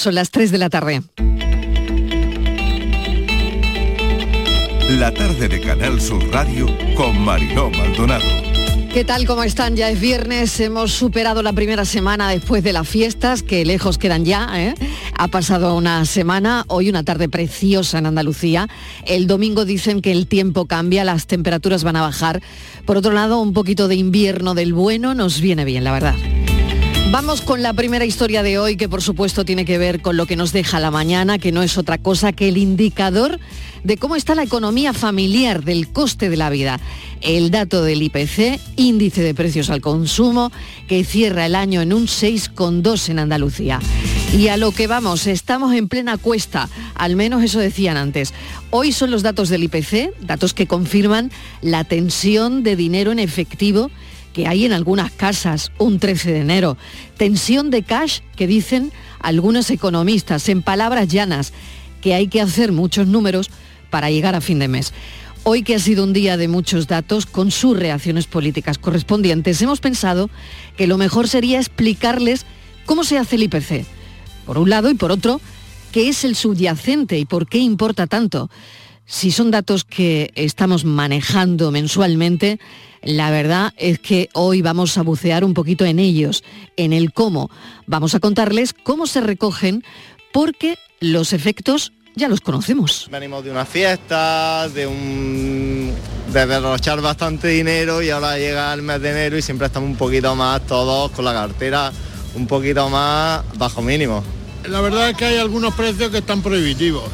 Son las 3 de la tarde. La tarde de Canal Sur Radio con Mariló Maldonado. ¿Qué tal? ¿Cómo están? Ya es viernes, hemos superado la primera semana después de las fiestas, que lejos quedan ya. ¿eh? Ha pasado una semana, hoy una tarde preciosa en Andalucía. El domingo dicen que el tiempo cambia, las temperaturas van a bajar. Por otro lado, un poquito de invierno del bueno nos viene bien, la verdad. Vamos con la primera historia de hoy, que por supuesto tiene que ver con lo que nos deja la mañana, que no es otra cosa que el indicador de cómo está la economía familiar, del coste de la vida. El dato del IPC, índice de precios al consumo, que cierra el año en un 6,2 en Andalucía. Y a lo que vamos, estamos en plena cuesta, al menos eso decían antes. Hoy son los datos del IPC, datos que confirman la tensión de dinero en efectivo que hay en algunas casas un 13 de enero. Tensión de cash que dicen algunos economistas, en palabras llanas, que hay que hacer muchos números para llegar a fin de mes. Hoy que ha sido un día de muchos datos, con sus reacciones políticas correspondientes, hemos pensado que lo mejor sería explicarles cómo se hace el IPC, por un lado, y por otro, qué es el subyacente y por qué importa tanto. Si son datos que estamos manejando mensualmente, la verdad es que hoy vamos a bucear un poquito en ellos, en el cómo. Vamos a contarles cómo se recogen porque los efectos ya los conocemos. Venimos de una fiesta, de un de derrochar bastante dinero y ahora llega el mes de enero y siempre estamos un poquito más todos con la cartera un poquito más bajo mínimo. La verdad es que hay algunos precios que están prohibitivos.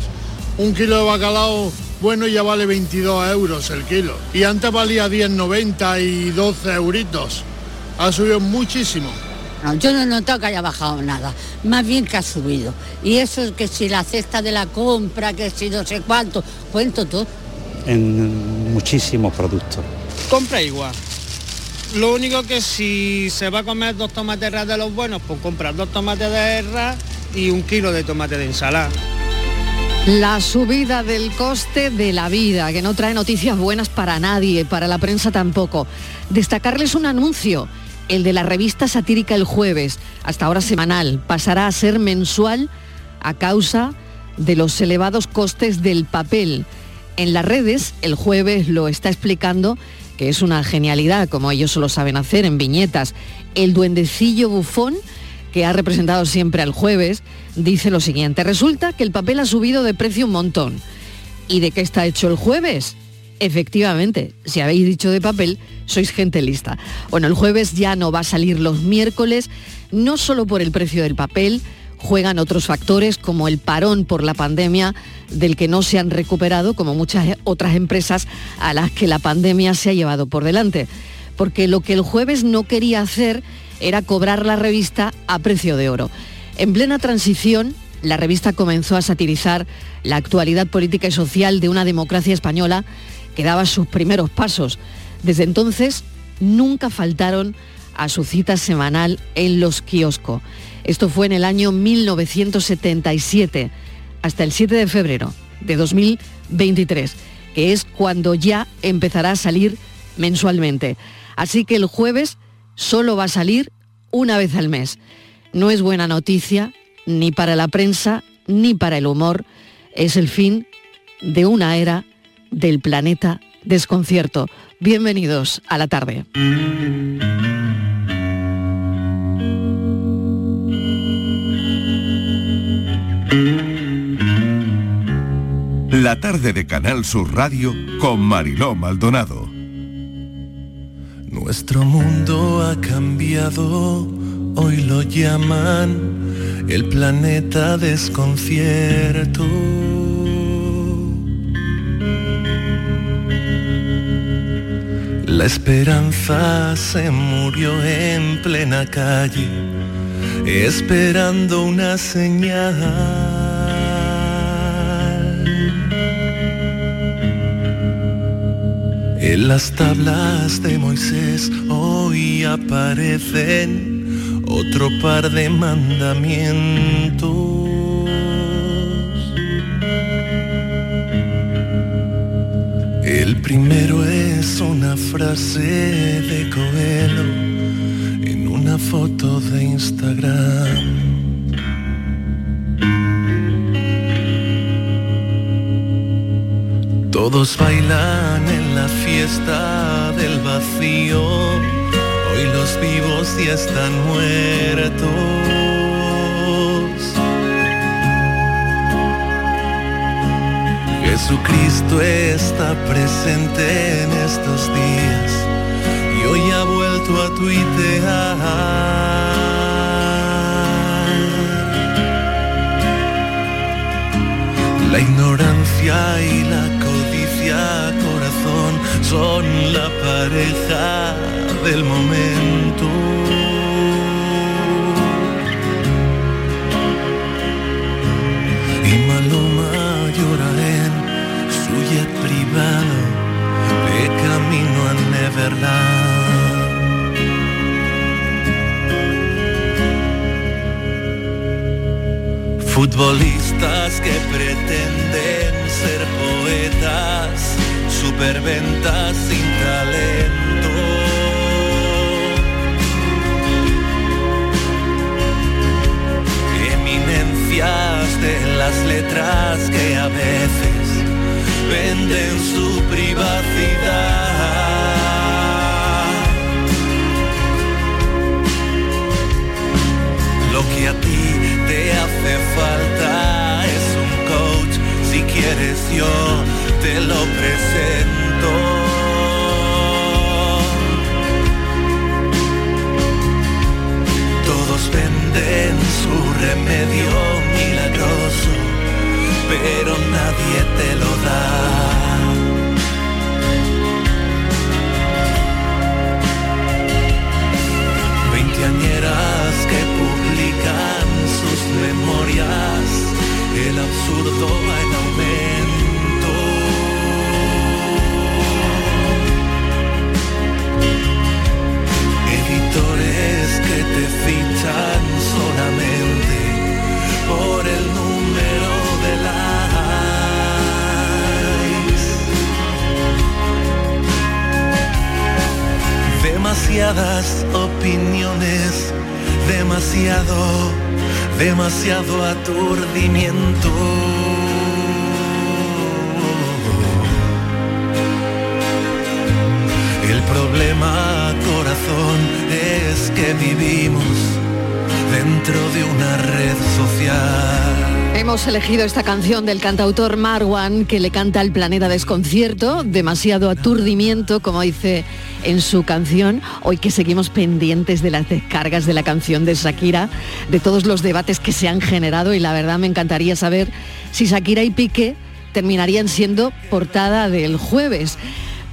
Un kilo de bacalao bueno ya vale 22 euros el kilo. Y antes valía 10,90 y 12 euritos. Ha subido muchísimo. No, yo no noto que haya bajado nada, más bien que ha subido. Y eso es que si la cesta de la compra, que si no sé cuánto, cuento todo. En muchísimos productos. Compra igual. Lo único que si se va a comer dos tomates ras de los buenos, pues comprar dos tomates de ras y un kilo de tomate de ensalada. La subida del coste de la vida, que no trae noticias buenas para nadie, para la prensa tampoco. Destacarles un anuncio, el de la revista satírica El Jueves, hasta ahora semanal, pasará a ser mensual a causa de los elevados costes del papel. En las redes, El Jueves lo está explicando, que es una genialidad, como ellos solo saben hacer, en viñetas. El duendecillo bufón que ha representado siempre al jueves, dice lo siguiente. Resulta que el papel ha subido de precio un montón. ¿Y de qué está hecho el jueves? Efectivamente, si habéis dicho de papel, sois gente lista. Bueno, el jueves ya no va a salir los miércoles, no solo por el precio del papel, juegan otros factores como el parón por la pandemia del que no se han recuperado, como muchas otras empresas a las que la pandemia se ha llevado por delante. Porque lo que el jueves no quería hacer era cobrar la revista a precio de oro. En plena transición, la revista comenzó a satirizar la actualidad política y social de una democracia española que daba sus primeros pasos. Desde entonces, nunca faltaron a su cita semanal en los kioscos. Esto fue en el año 1977, hasta el 7 de febrero de 2023, que es cuando ya empezará a salir mensualmente. Así que el jueves solo va a salir una vez al mes. No es buena noticia ni para la prensa ni para el humor. Es el fin de una era del planeta desconcierto. Bienvenidos a la tarde. La tarde de Canal Sur Radio con Mariló Maldonado. Nuestro mundo ha cambiado, hoy lo llaman el planeta desconcierto. La esperanza se murió en plena calle, esperando una señal. En las tablas de Moisés hoy aparecen otro par de mandamientos. El primero es una frase de Coelho en una foto de Instagram. Todos bailan en la fiesta del vacío, hoy los vivos ya están muertos. Jesucristo está presente en estos días y hoy ha vuelto a tuitear. La ignorancia y la corazón, son la pareja del momento. Y Maloma llora en su jet privado de camino a Neverland. Futbolistas que pretenden ser poetas, superventas sin talento. Eminencias de las letras que a veces venden su privacidad. Lo que a ti te hace falta quieres yo te lo presento. Todos venden su remedio milagroso, pero nadie te lo da. Veinteañeras que publican sus memorias, el absurdo va en aumento. Editores que te fichan solamente por el número de likes. Demasiadas opiniones, demasiado demasiado aturdimiento. El problema, corazón, es que vivimos dentro de una red social. Hemos elegido esta canción del cantautor Marwan que le canta al planeta desconcierto, demasiado aturdimiento, como dice en su canción, hoy que seguimos pendientes de las descargas de la canción de Shakira, de todos los debates que se han generado y la verdad me encantaría saber si Shakira y Piqué terminarían siendo portada del jueves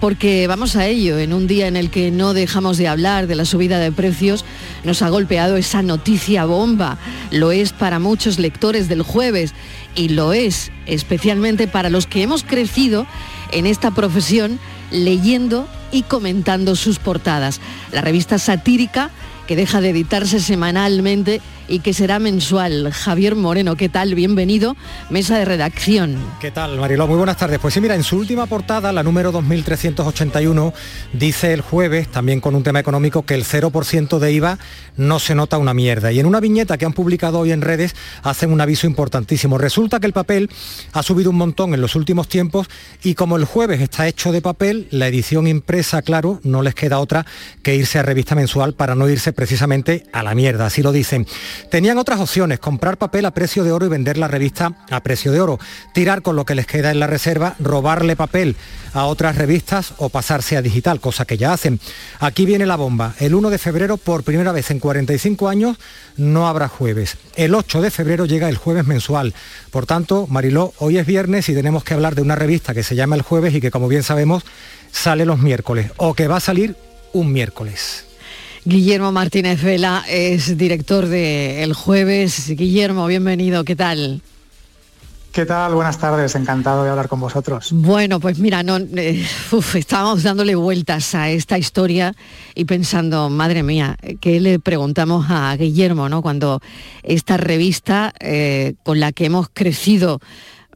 porque vamos a ello, en un día en el que no dejamos de hablar de la subida de precios, nos ha golpeado esa noticia bomba. Lo es para muchos lectores del jueves y lo es especialmente para los que hemos crecido en esta profesión leyendo y comentando sus portadas. La revista satírica que deja de editarse semanalmente y que será mensual. Javier Moreno, ¿qué tal? Bienvenido, mesa de redacción. ¿Qué tal, Mariló? Muy buenas tardes. Pues sí, mira, en su última portada, la número 2381, dice el jueves, también con un tema económico, que el 0% de IVA no se nota una mierda. Y en una viñeta que han publicado hoy en redes hacen un aviso importantísimo. Resulta que el papel ha subido un montón en los últimos tiempos y como el jueves está hecho de papel, la edición impresa, claro, no les queda otra que irse a revista mensual para no irse precisamente a la mierda, así lo dicen. Tenían otras opciones, comprar papel a precio de oro y vender la revista a precio de oro, tirar con lo que les queda en la reserva, robarle papel a otras revistas o pasarse a digital, cosa que ya hacen. Aquí viene la bomba. El 1 de febrero, por primera vez en 45 años, no habrá jueves. El 8 de febrero llega el jueves mensual. Por tanto, Mariló, hoy es viernes y tenemos que hablar de una revista que se llama El Jueves y que, como bien sabemos, sale los miércoles o que va a salir un miércoles. Guillermo Martínez Vela es director de El Jueves. Guillermo, bienvenido, ¿qué tal? ¿Qué tal? Buenas tardes, encantado de hablar con vosotros. Bueno, pues mira, no, eh, uf, estábamos dándole vueltas a esta historia y pensando, madre mía, ¿qué le preguntamos a Guillermo, ¿no? Cuando esta revista eh, con la que hemos crecido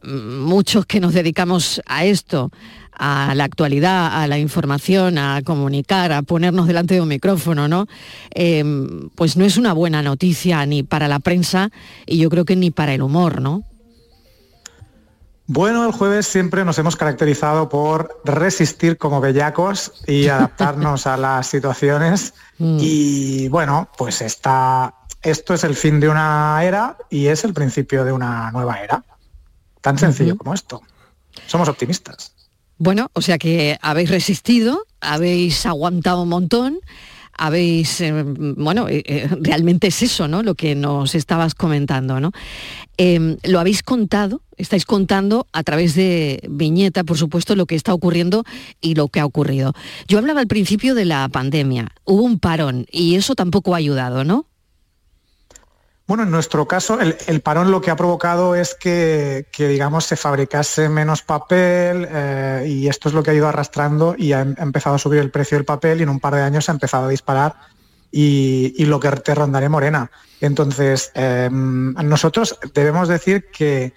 muchos que nos dedicamos a esto, a la actualidad, a la información, a comunicar, a ponernos delante de un micrófono, ¿no? Eh, pues no es una buena noticia ni para la prensa y yo creo que ni para el humor, ¿no? Bueno, el jueves siempre nos hemos caracterizado por resistir como bellacos y adaptarnos a las situaciones. Mm. Y bueno, pues está, esto es el fin de una era y es el principio de una nueva era. Tan sencillo como esto. Somos optimistas. Bueno, o sea que habéis resistido, habéis aguantado un montón, habéis, eh, bueno, eh, eh, realmente es eso, ¿no? Lo que nos estabas comentando, ¿no? Em, lo habéis contado, estáis contando a través de viñeta, por supuesto, lo que está ocurriendo y lo que ha ocurrido. Yo hablaba al principio de la pandemia, hubo un parón y eso tampoco ha ayudado, ¿no? Bueno, en nuestro caso, el, parón lo que ha provocado es que, digamos, se fabricase menos papel eh, y esto es lo que ha ido arrastrando y ha, em- ha empezado a subir el precio del papel y en un par de años ha empezado a disparar y, lo que te rondaré morena. Entonces, eh, nosotros debemos decir que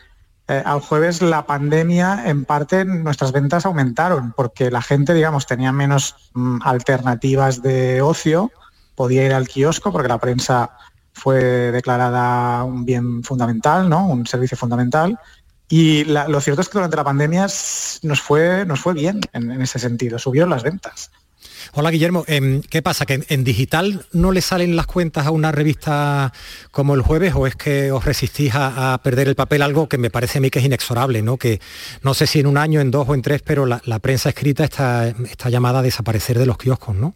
eh, al jueves la pandemia, en parte nuestras ventas aumentaron porque la gente, digamos, tenía menos mm, alternativas de ocio, podía ir al kiosco porque la prensa fue declarada un bien fundamental, ¿no? un servicio fundamental. Y lo cierto es que durante la pandemia nos fue, nos fue bien en, ese sentido, subieron las ventas. Hola Guillermo, Em, ¿qué pasa? ¿Que en, digital no le salen las cuentas a una revista como el jueves o es que os resistís a, a perder el papel? Algo que me parece a mí que es inexorable, ¿no? Que no sé si en un año, en dos o en tres, pero la, la prensa escrita está, está llamada a desaparecer de los kioscos, ¿no?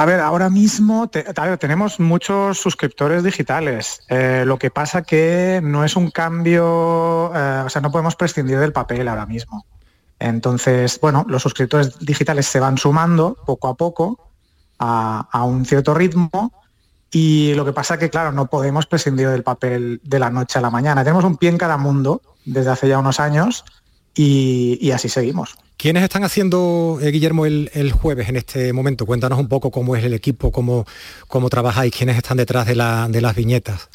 A ver, ahora mismo tenemos muchos suscriptores digitales. Eh, lo que pasa que no es un cambio, eh, o sea, no podemos prescindir del papel ahora mismo. Entonces, bueno, los suscriptores digitales se van sumando poco a poco a, un cierto ritmo y lo que pasa que, claro, no podemos prescindir del papel de la noche a la mañana. Tenemos un pie en cada mundo desde hace ya unos años y así seguimos. ¿Quiénes están haciendo, eh, Guillermo, el, jueves en este momento? Cuéntanos un poco cómo es el equipo, cómo, cómo trabajáis, quiénes están detrás de, la- de las viñetas.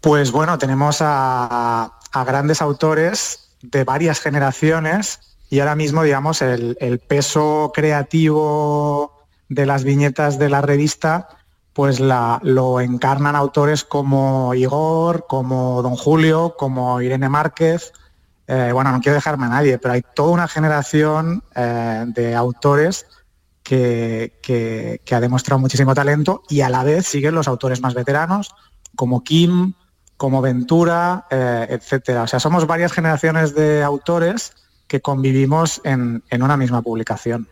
Pues bueno, tenemos a, grandes autores de varias generaciones y ahora mismo, digamos, el, peso creativo de las viñetas de la revista, pues lo encarnan autores como Igor, como Don Julio, como Irene Márquez. Eh, bueno, no quiero dejarme a nadie, pero hay toda una generación eh, de autores que, ha demostrado muchísimo talento y a la vez siguen los autores más veteranos, como Kim, como Ventura, eh, etcétera. O sea, somos varias generaciones de autores que convivimos en, en una misma publicación.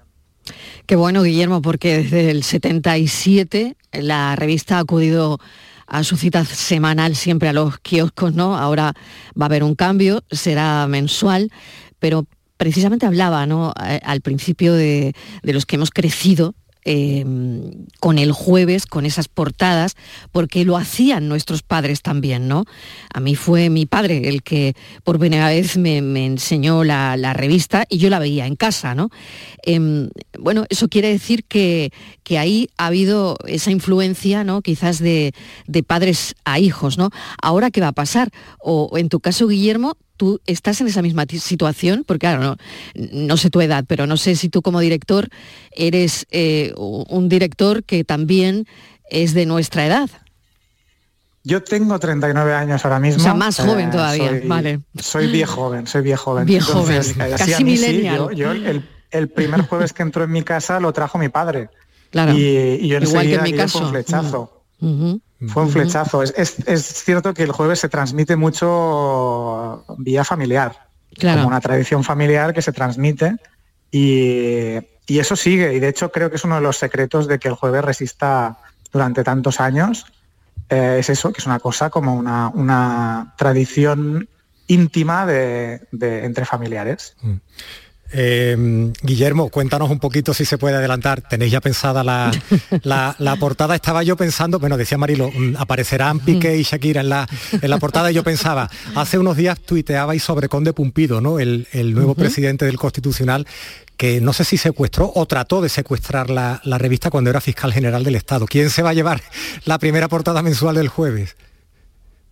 Qué bueno, Guillermo, porque desde el 77 la revista ha acudido a su cita semanal siempre a los kioscos, ¿no? Ahora va a haber un cambio, será mensual, pero precisamente hablaba, ¿no? Eh, Al principio de, de los que hemos crecido eh, con el jueves, con esas portadas, porque lo hacían nuestros padres también, ¿no? A mí fue mi padre el que por primera vez me, enseñó la, la revista y yo la veía en casa, ¿no? Em, bueno, eso quiere decir que, que ahí ha habido esa influencia, ¿no? Quizás de, de padres a hijos, ¿no? Ahora, ¿qué va a pasar? O en tu caso, Guillermo, tú estás en esa misma situación, porque claro, no, no sé tu edad, pero no sé si tú como director eres eh, un director que también es de nuestra edad. Yo tengo 39 años ahora mismo. O sea, más joven todavía, soy- vale. Soy viejo joven, soy viejo joven. Viejo joven, eh, casi sí, millennial. yo- yo el, el primer jueves que entró en mi casa lo trajo mi padre. Claro, Y, y yo igual que en mi caso. un flechazo. Ujú. Fue un flechazo. Es, es- es cierto que el jueves se transmite mucho vía familiar, Claro. como una tradición familiar que se transmite y, y eso sigue. Y de hecho creo que es uno de los secretos de que el jueves resista durante tantos años. Eh, es eso, que es una cosa como una, una tradición íntima de, de- entre familiares. Eh, Guillermo, cuéntanos un poquito si se puede adelantar. ¿Tenéis ya pensada la, la- la portada? Estaba yo pensando, bueno, decía Marilo, mm, aparecerán Piqué y Shakira en la, en la portada y yo pensaba, hace unos días tuiteabais sobre Conde Pumpido, ¿no? El, el nuevo presidente del Constitucional que no sé si secuestró o trató de secuestrar la, la revista cuando era fiscal general del Estado. ¿Quién se va a llevar la primera portada mensual del jueves?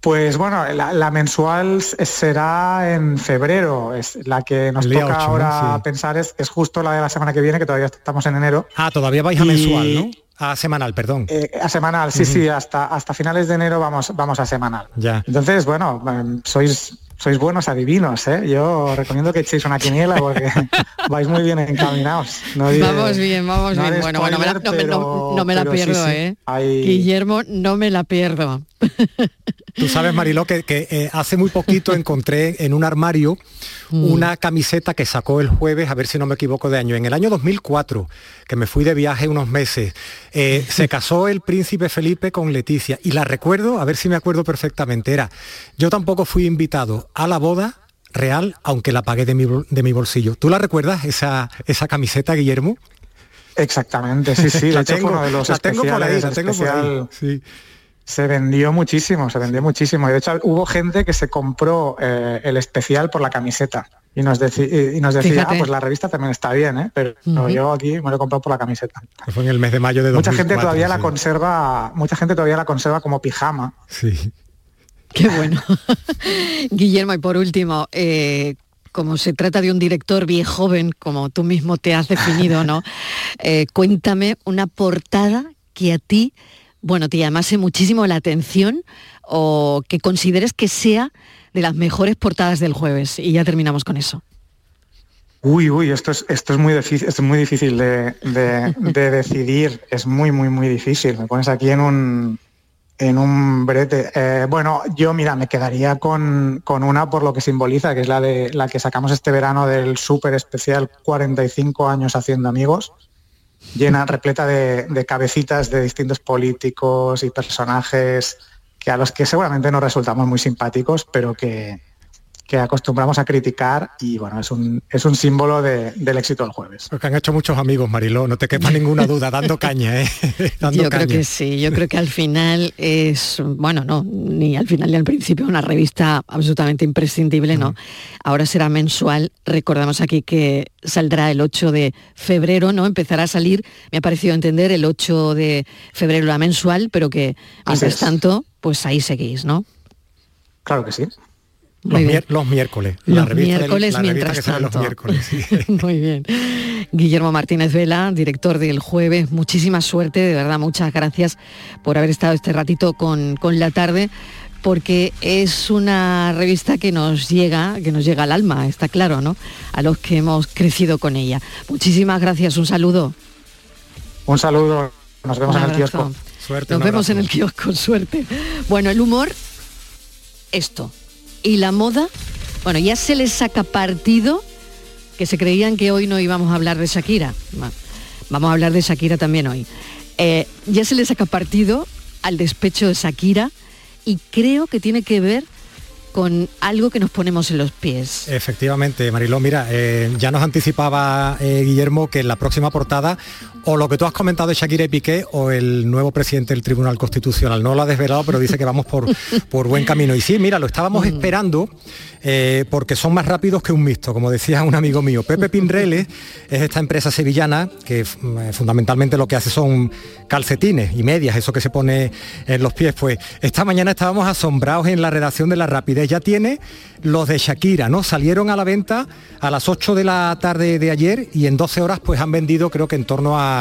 Pues bueno, la, la mensual s- será en febrero. Es la que nos toca ahora Sí. pensar es, es justo la de la semana que viene, que todavía estamos en enero. Ah, todavía vais a Y- mensual, ¿no? A semanal, perdón. Eh, a semanal, sí, sí, hasta, hasta finales de enero vamos, vamos a semanal. Ya. Entonces, bueno, em, sois sois buenos adivinos, ¿eh? Yo recomiendo que echéis una quiniela porque vais muy bien encaminados. vamos bien, vamos bien. Bueno, bueno, no, me la pierdo, ¿eh? Guillermo, no me la pierdo. Tú sabes, Mariló, que, eh, hace muy poquito encontré en un armario mm. una camiseta que sacó el jueves, a ver si no me equivoco de año, en el año 2004, que me fui de viaje unos meses. Eh, se casó el príncipe Felipe con Leticia y la recuerdo, a ver si me acuerdo perfectamente, era, yo tampoco fui invitado a la boda real, aunque la pagué de mi, de mi bolsillo. ¿Tú la recuerdas, esa, esa camiseta, Guillermo? Exactamente, sí, sí. la tengo, uno de los la tengo por ahí, la tengo por ahí. Sí. Se vendió muchísimo, se vendió muchísimo. Y de hecho hubo gente que se compró eh, el especial por la camiseta. Y nos, y nos decía, ah, pues la revista también está bien, ¿eh? pero yo aquí me lo he comprado por la camiseta. Fue en el mes de mayo de 2004, Mucha gente todavía la conserva, mucha gente todavía la conserva como pijama. Sí. Qué bueno. Guillermo, y por último, eh, como se trata de un director bien joven, como tú mismo te has definido, ¿no? Eh, cuéntame una portada que a ti bueno, te llamase muchísimo la atención o que consideres que sea de las mejores portadas del jueves. Y ya terminamos con eso. Uy, uy, esto es, esto es muy difícil, es muy difícil de, decidir, es muy, muy, muy difícil. Me pones aquí en un, en un brete. Eh, bueno, yo mira, me quedaría con, con, una por lo que simboliza, que es la de la que sacamos este verano del súper especial 45 años haciendo amigos llena, repleta de, cabecitas de distintos políticos y personajes que a los que seguramente no resultamos muy simpáticos, pero que, que acostumbramos a criticar y bueno, es un, es un símbolo del éxito del jueves. Porque han hecho muchos amigos, Mariló, no te quepa ninguna duda, dando caña, ¿eh? yo creo que sí, yo creo que al final es, bueno, no, ni al final ni al principio, una revista absolutamente imprescindible, ¿no? Ahora será mensual, recordamos aquí que saldrá el 8 de febrero, ¿no? Empezará a salir, me ha parecido entender, el 8 de febrero la mensual, pero que mientras tanto, pues ahí seguís, ¿no? Claro que sí. Los, miércoles. Los miércoles mientras tanto. Muy bien. Guillermo Martínez Vela, director del jueves, muchísima suerte, de verdad, muchas gracias por haber estado este ratito con, con la tarde porque es una revista que nos llega, que nos llega al alma, está claro, ¿no? A los que hemos crecido con ella. Muchísimas gracias, un saludo. Un saludo, nos vemos en el kiosco. Suerte, nos vemos en el kiosco, suerte. Bueno, el humor, esto y la moda, bueno, ya se les saca partido que se creían que hoy no íbamos a hablar de Shakira. Vamos a hablar de Shakira también hoy. Eh, ya se les saca partido al despecho de Shakira y creo que tiene que ver con algo que nos ponemos en los pies. Efectivamente, Mariló, mira, eh, ya nos anticipaba eh, Guillermo que en la próxima portada o lo que tú has comentado de Shakira y Piqué o el nuevo presidente del Tribunal Constitucional. No lo ha desvelado, pero dice que vamos por, por buen camino. Y sí, mira, lo estábamos mm. esperando eh, porque son más rápidos que un mixto, como decía un amigo mío. Pepe Pinreles es esta empresa sevillana que mm, fundamentalmente lo que hace son calcetines y medias, eso que se pone en los pies. Pues esta mañana estábamos asombrados en la redacción de La Rapidez. Ya tiene los de Shakira, ¿no? Salieron a la venta a las 8 de la tarde de ayer y en 12 horas pues han vendido creo que en torno a,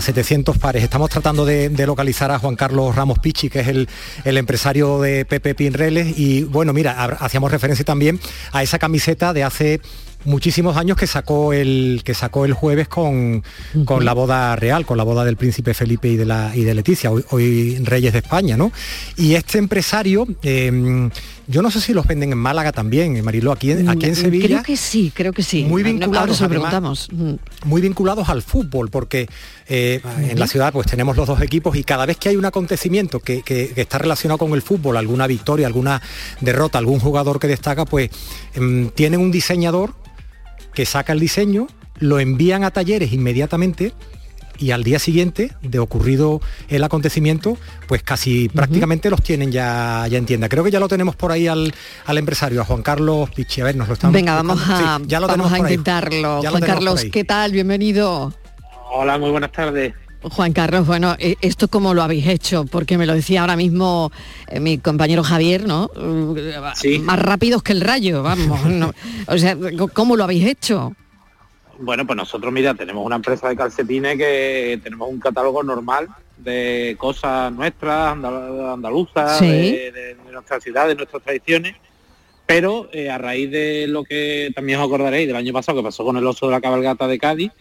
700 pares. Estamos tratando de, localizar a Juan Carlos Ramos Pichi, que es el, el empresario de Pepe Pinreles. Y bueno, mira, hacíamos referencia también a esa camiseta de hace muchísimos años que sacó el que sacó el jueves con, con la boda real, con la boda del príncipe Felipe y de la y de Leticia, hoy, reyes de España, ¿no? Y este empresario, em, yo no sé si los venden en Málaga también, en Mariló, aquí, en, aquí en mm, Sevilla. Creo que sí, creo que sí. Muy vinculados, preguntamos. Mm. muy vinculados al fútbol, porque eh, en la ciudad pues tenemos los dos equipos y cada vez que hay un acontecimiento que, que, está relacionado con el fútbol, alguna victoria, alguna derrota, algún jugador que destaca, pues em, tienen un diseñador que saca el diseño, lo envían a talleres inmediatamente y al día siguiente de ocurrido el acontecimiento, pues casi prácticamente los tienen ya, ya en tienda. Creo que ya lo tenemos por ahí al, empresario, a Juan Carlos Pichi. A ver, nos lo estamos Venga, vamos a, ya lo vamos a intentarlo. Juan Carlos, ¿qué tal? Bienvenido. Hola, muy buenas tardes. Juan Carlos, bueno, eh, ¿esto cómo lo habéis hecho? Porque me lo decía ahora mismo eh, mi compañero Javier, ¿no? Sí. Más rápidos que el rayo, vamos. O sea, ¿cómo lo habéis hecho? Bueno, pues nosotros, mira, tenemos una empresa de calcetines que tenemos un catálogo normal de cosas nuestras, andaluzas, de, nuestra ciudad, de nuestras tradiciones, Pero eh, a raíz de lo que también os acordaréis del año pasado que pasó con el oso de la cabalgata de Cádiz,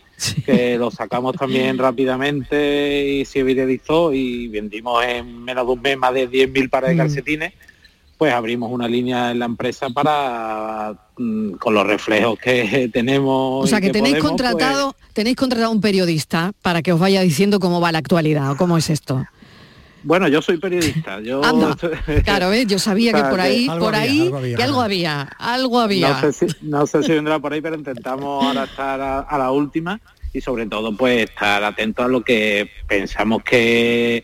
que lo sacamos también rápidamente y se viralizó y vendimos en menos de un mes más de 10.000 pares de Mm. calcetines, pues abrimos una línea en la empresa para mm, con los reflejos que tenemos. O sea que tenéis podemos, pues, contratado, tenéis contratado un periodista para que os vaya diciendo cómo va la actualidad o cómo es esto. Bueno, yo soy periodista. Yo Anda, Claro, ¿ves? yo sabía O sea, que por ahí, Algo por había, ahí, algo había, que algo ¿no? había, algo había. No sé, si, no sé si vendrá por ahí, pero intentamos ahora estar a, a la última y sobre todo pues estar atentos a lo que pensamos que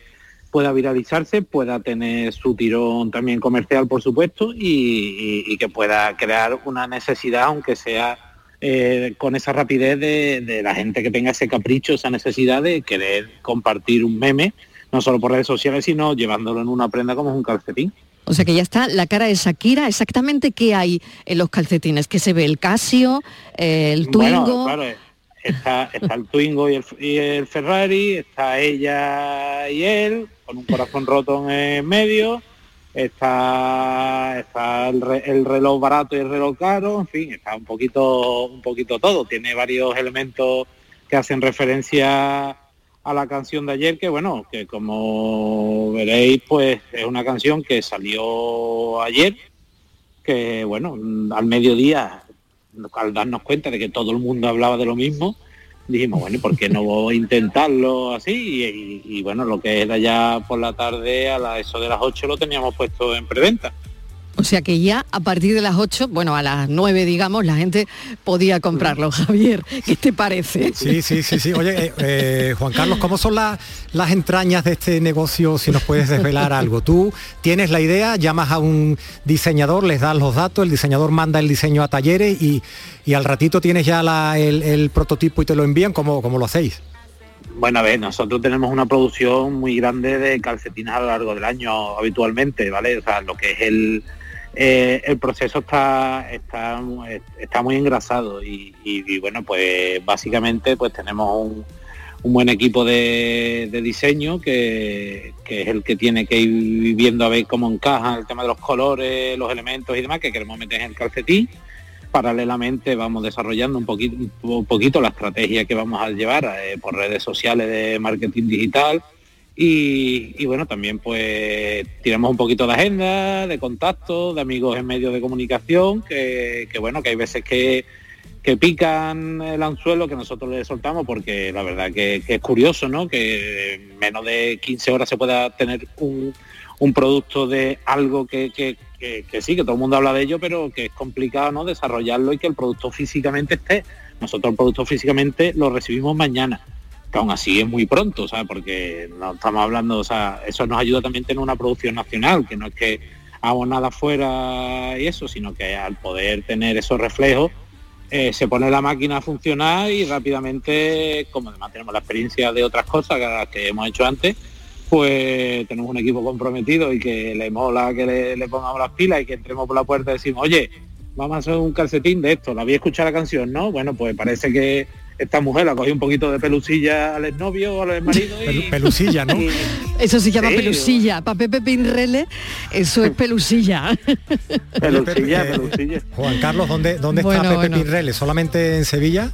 pueda viralizarse, pueda tener su tirón también comercial, por supuesto, y, y- y que pueda crear una necesidad, aunque sea eh, con esa rapidez de, de la gente que tenga ese capricho, esa necesidad de querer compartir un meme, no solo por redes sociales, sino llevándolo en una prenda como es un calcetín. O sea que ya está la cara de Shakira. Exactamente qué hay en los calcetines. Que se ve el Casio, eh, el Twingo. Bueno, claro, está, está el Twingo y el, y el Ferrari, está ella y él, con un corazón roto en medio, está, está el, re- el reloj barato y el reloj caro, en fin, está un poquito, un poquito todo. Tiene varios elementos que hacen referencia a la canción de ayer, que bueno, que como veréis, pues es una canción que salió ayer, que bueno, al mediodía, al darnos cuenta de que todo el mundo hablaba de lo mismo, dijimos, bueno, ¿y ¿por qué no intentarlo así? Y, y- y, bueno, lo que era ya por la tarde, a la, eso de las 8 lo teníamos puesto en preventa. O sea que ya a partir de las 8, bueno, a las 9, digamos, la gente podía comprarlo. Javier, ¿qué te parece? Sí, sí, sí, sí. Oye, eh, eh, Juan Carlos, ¿cómo son la- las entrañas de este negocio? Si nos puedes desvelar algo. Tú tienes la idea, llamas a un diseñador, les das los datos, el diseñador manda el diseño a talleres y, y al ratito tienes ya la- el, el prototipo y te lo envían. ¿Cómo, cómo lo hacéis? Bueno, a ver, nosotros tenemos una producción muy grande de calcetines a lo largo del año habitualmente, ¿vale? O sea, lo que es el, eh, el proceso está, está, está muy engrasado y, bueno, pues básicamente pues tenemos un, buen equipo de, diseño que, que es el que tiene que ir viendo a ver cómo encaja el tema de los colores, los elementos y demás que queremos meter en el calcetín. Paralelamente vamos desarrollando un poquito, poquito la estrategia que vamos a llevar eh, por redes sociales de marketing digital y, bueno, también pues tiramos un poquito de agenda, de contacto, de amigos en medios de comunicación, que, bueno, que hay veces que, que pican el anzuelo que nosotros le soltamos porque la verdad que, es curioso, ¿no? Que en menos de 15 horas se pueda tener un, un producto de algo que, que- que- que sí, que todo el mundo habla de ello, pero que es complicado ¿no? desarrollarlo y que el producto físicamente esté. Nosotros el producto físicamente lo recibimos mañana, que aún así es muy pronto, ¿sabes? Porque no estamos hablando, o sea, eso nos ayuda también a tener una producción nacional, que no es que hagamos nada fuera y eso, sino que al poder tener esos reflejos, eh, se pone la máquina a funcionar y rápidamente, como además tenemos la experiencia de otras cosas que, hemos hecho antes, pues tenemos un equipo comprometido y que le mola que le, le pongamos las pilas y que entremos por la puerta y decimos, oye, vamos a hacer un calcetín de esto, la había escuchado la canción, ¿no? Bueno, pues parece que esta mujer la cogió un poquito de pelusilla al exnovio o al exmarido y... pelusilla, ¿no? Eso se llama Sí, pelusilla. Para Pepe Pinrele, eso es pelusilla. Pelusilla, pelusilla. Juan Carlos, ¿dónde, dónde Bueno, está Pepe bueno. Pinrele? ¿Solamente en Sevilla?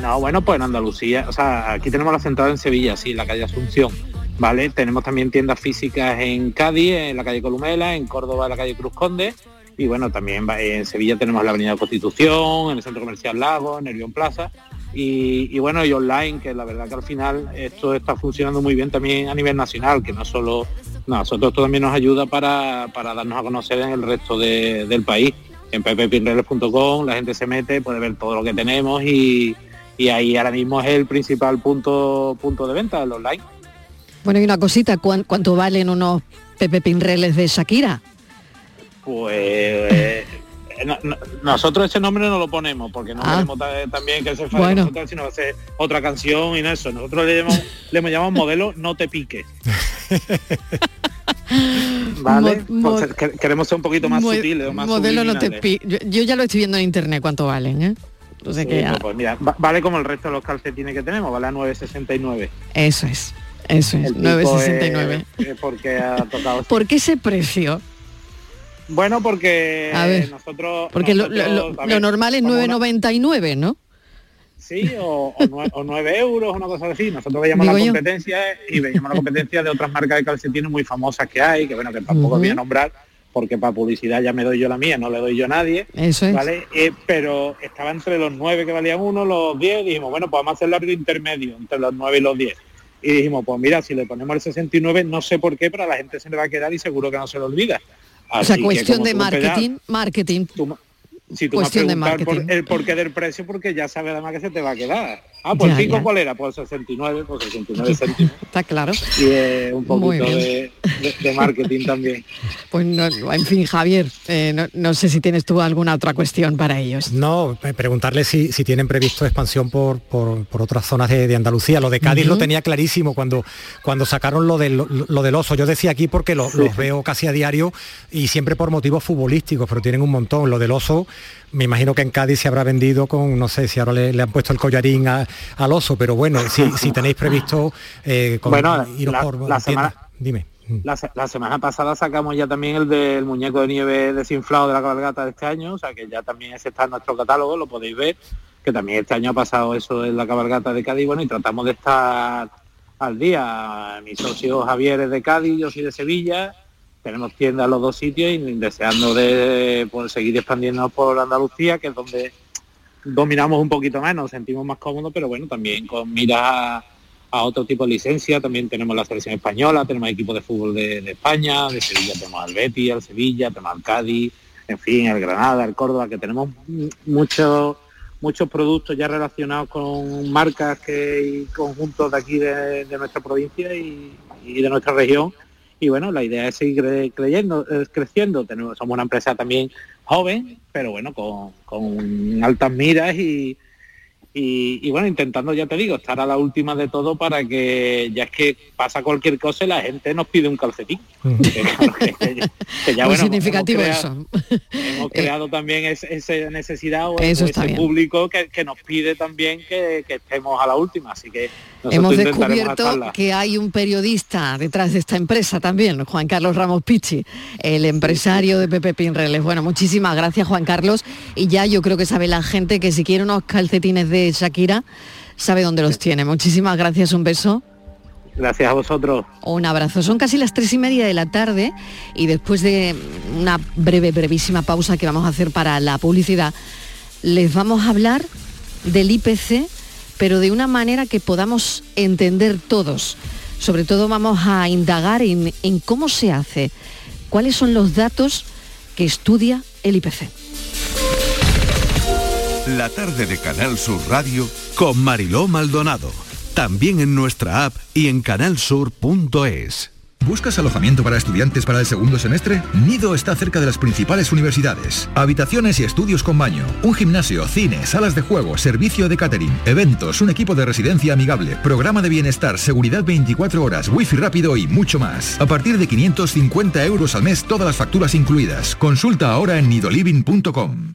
No, bueno, pues en Andalucía, o sea, aquí tenemos la central en Sevilla, sí, en la calle Asunción, ¿vale? Tenemos también tiendas físicas en Cádiz, en la calle Columela, en Córdoba, en la calle Cruz Conde, y bueno, también va- en Sevilla tenemos la Avenida Constitución, en el Centro Comercial Lago, en Nervión Plaza, y, y bueno, y online, que la verdad que al final esto está funcionando muy bien también a nivel nacional, que no solo, no, nosotros esto también nos ayuda para, para darnos a conocer en el resto de- del país. En ppepinreles.com la gente se mete, puede ver todo lo que tenemos y, y ahí ahora mismo es el principal punto punto de venta, el online. Bueno, y una cosita, ¿cuán- ¿cuánto valen unos Pepe Pinreles de Shakira? Pues eh, nosotros ese nombre no lo ponemos porque no Ah. queremos ta- también que se falle Bueno. nosotros, sino hacer otra canción y no eso. Nosotros le llamamos, le llamamos modelo no te piques. ¿Vale? Mo- Pues, que- queremos ser un poquito más sutiles más Modelo no te subliminales. pi- yo, ya lo estoy viendo en internet cuánto valen, ¿eh? O sea que Sí, pues, pues mira, va- vale como el resto de los calcetines que tenemos, vale a 9.69. eso es, eso es, El tipo 9,69. es- es porque ha tocado ¿Por qué ese precio? Bueno, porque A ver, nosotros... Porque lo, nosotros, lo- lo- lo normal es como una- 9,99, ¿no? Sí, o, o, nue- o 9 euros, una cosa así. Nosotros veíamos la yo. competencia y veíamos la competencia de otras marcas de calcetines muy famosas que hay, que bueno, que tampoco voy a nombrar, porque para publicidad ya me doy yo la mía, no le doy yo a nadie. Eso es. ¿Vale? Eh, pero estaba entre los 9 que valían uno, los 10, y dijimos, bueno, pues vamos a hacerlo algo intermedio, entre los 9 y los 10. Y dijimos, pues mira, si le ponemos el 69, no sé por qué, pero a la gente se le va a quedar y seguro que no se lo olvida. O sea, cuestión de marketing, marketing. si tú me has Cuestión de por marketing. el porqué del precio, porque ya sabes además que se te va a quedar. Ah, pues Ya, el pico ya. cuál era, pues 69, pues 69 céntimos. Está claro. Y eh, un poquito de, de- de marketing también. Pues no, en fin, Javier, eh, no, no sé si tienes tú alguna otra cuestión para ellos. No, preguntarle si, si tienen previsto expansión por, por, por otras zonas de, de Andalucía. Lo de Cádiz lo tenía clarísimo cuando, cuando sacaron lo del, lo del oso. Yo decía aquí porque lo- Sí. los veo casi a diario y siempre por motivos futbolísticos, pero tienen un montón. Lo del oso, me imagino que en Cádiz se habrá vendido con, no sé si ahora le, le han puesto el collarín a- al oso, pero bueno, si, si tenéis previsto eh, con, Bueno, iros la- por la semana- dime. La, se- la semana pasada sacamos ya también el del muñeco de nieve desinflado de la cabalgata de este año, o sea que ya también ese está en nuestro catálogo, lo podéis ver, que también este año ha pasado eso en la cabalgata de Cádiz, bueno, y tratamos de estar al día. Mi socio Javier es de Cádiz, yo soy de Sevilla, tenemos tiendas en los dos sitios y deseando de pues, seguir expandiéndonos por Andalucía, que es donde dominamos un poquito más, nos sentimos más cómodos, pero bueno, también con miras a, otro tipo de licencia, también tenemos la selección española, tenemos equipos de fútbol de, España, de Sevilla tenemos al Betis, al Sevilla, tenemos al Cádiz, en fin, al Granada, al Córdoba, que tenemos muchos muchos productos ya relacionados con marcas que, y conjuntos de aquí de, nuestra provincia y de nuestra región. Y bueno, la idea es seguir cre- creyendo, eh, creciendo. Tenemos, somos una empresa también joven, pero bueno, con, con altas miras y, y, y bueno, intentando, ya te digo, estar a la última de todo para que ya es que pasa cualquier cosa y la gente nos pide un calcetín. Que claro, que- que ya, Muy bueno, significativo hemos eso. creado- Hemos creado también es- esa necesidad o, Eso ese bien. público que, nos pide también que, que estemos a la última. Así que Hemos descubierto que hay un periodista detrás de esta empresa también, Juan Carlos Ramos Pichi, el empresario de Pepe Pinreles. Bueno, muchísimas gracias Juan Carlos y ya yo creo que sabe la gente que si quiere unos calcetines de Shakira, sabe dónde los tiene. Muchísimas gracias, un beso. Gracias a vosotros. Un abrazo. Son casi las tres y media de la tarde y después de una breve, brevísima pausa que vamos a hacer para la publicidad, les vamos a hablar del IPC, pero de una manera que podamos entender todos. Sobre todo vamos a indagar en, en cómo se hace, cuáles son los datos que estudia el IPC. La tarde de Canal Sur Radio con Mariló Maldonado. También en nuestra app y en canalsur.es. ¿Buscas alojamiento para estudiantes para el segundo semestre? Nido está cerca de las principales universidades. Habitaciones y estudios con baño, un gimnasio, cine, salas de juego, servicio de catering, eventos, un equipo de residencia amigable, programa de bienestar, seguridad 24 horas, wifi rápido y mucho más. A partir de 550 euros al mes, todas las facturas incluidas. Consulta ahora en nidoliving.com.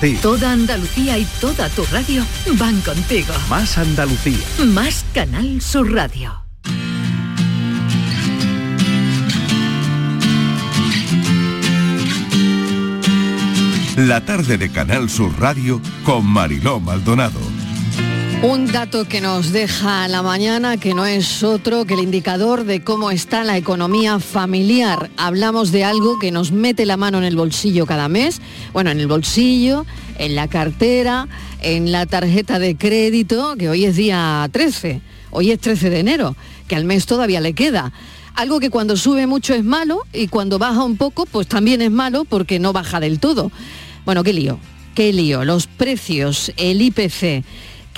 ti. Toda Andalucía y toda tu radio van contigo. Más Andalucía. Más Canal Sur Radio. La tarde de Canal Sur Radio con Mariló Maldonado. Un dato que nos deja la mañana que no es otro que el indicador de cómo está la economía familiar. Hablamos de algo que nos mete la mano en el bolsillo cada mes, bueno, en el bolsillo, en la cartera, en la tarjeta de crédito, que hoy es día 13, hoy es 13 de enero, que al mes todavía le queda. Algo que cuando sube mucho es malo y cuando baja un poco, pues también es malo porque no baja del todo. Bueno, qué lío, qué lío. Los precios, el IPC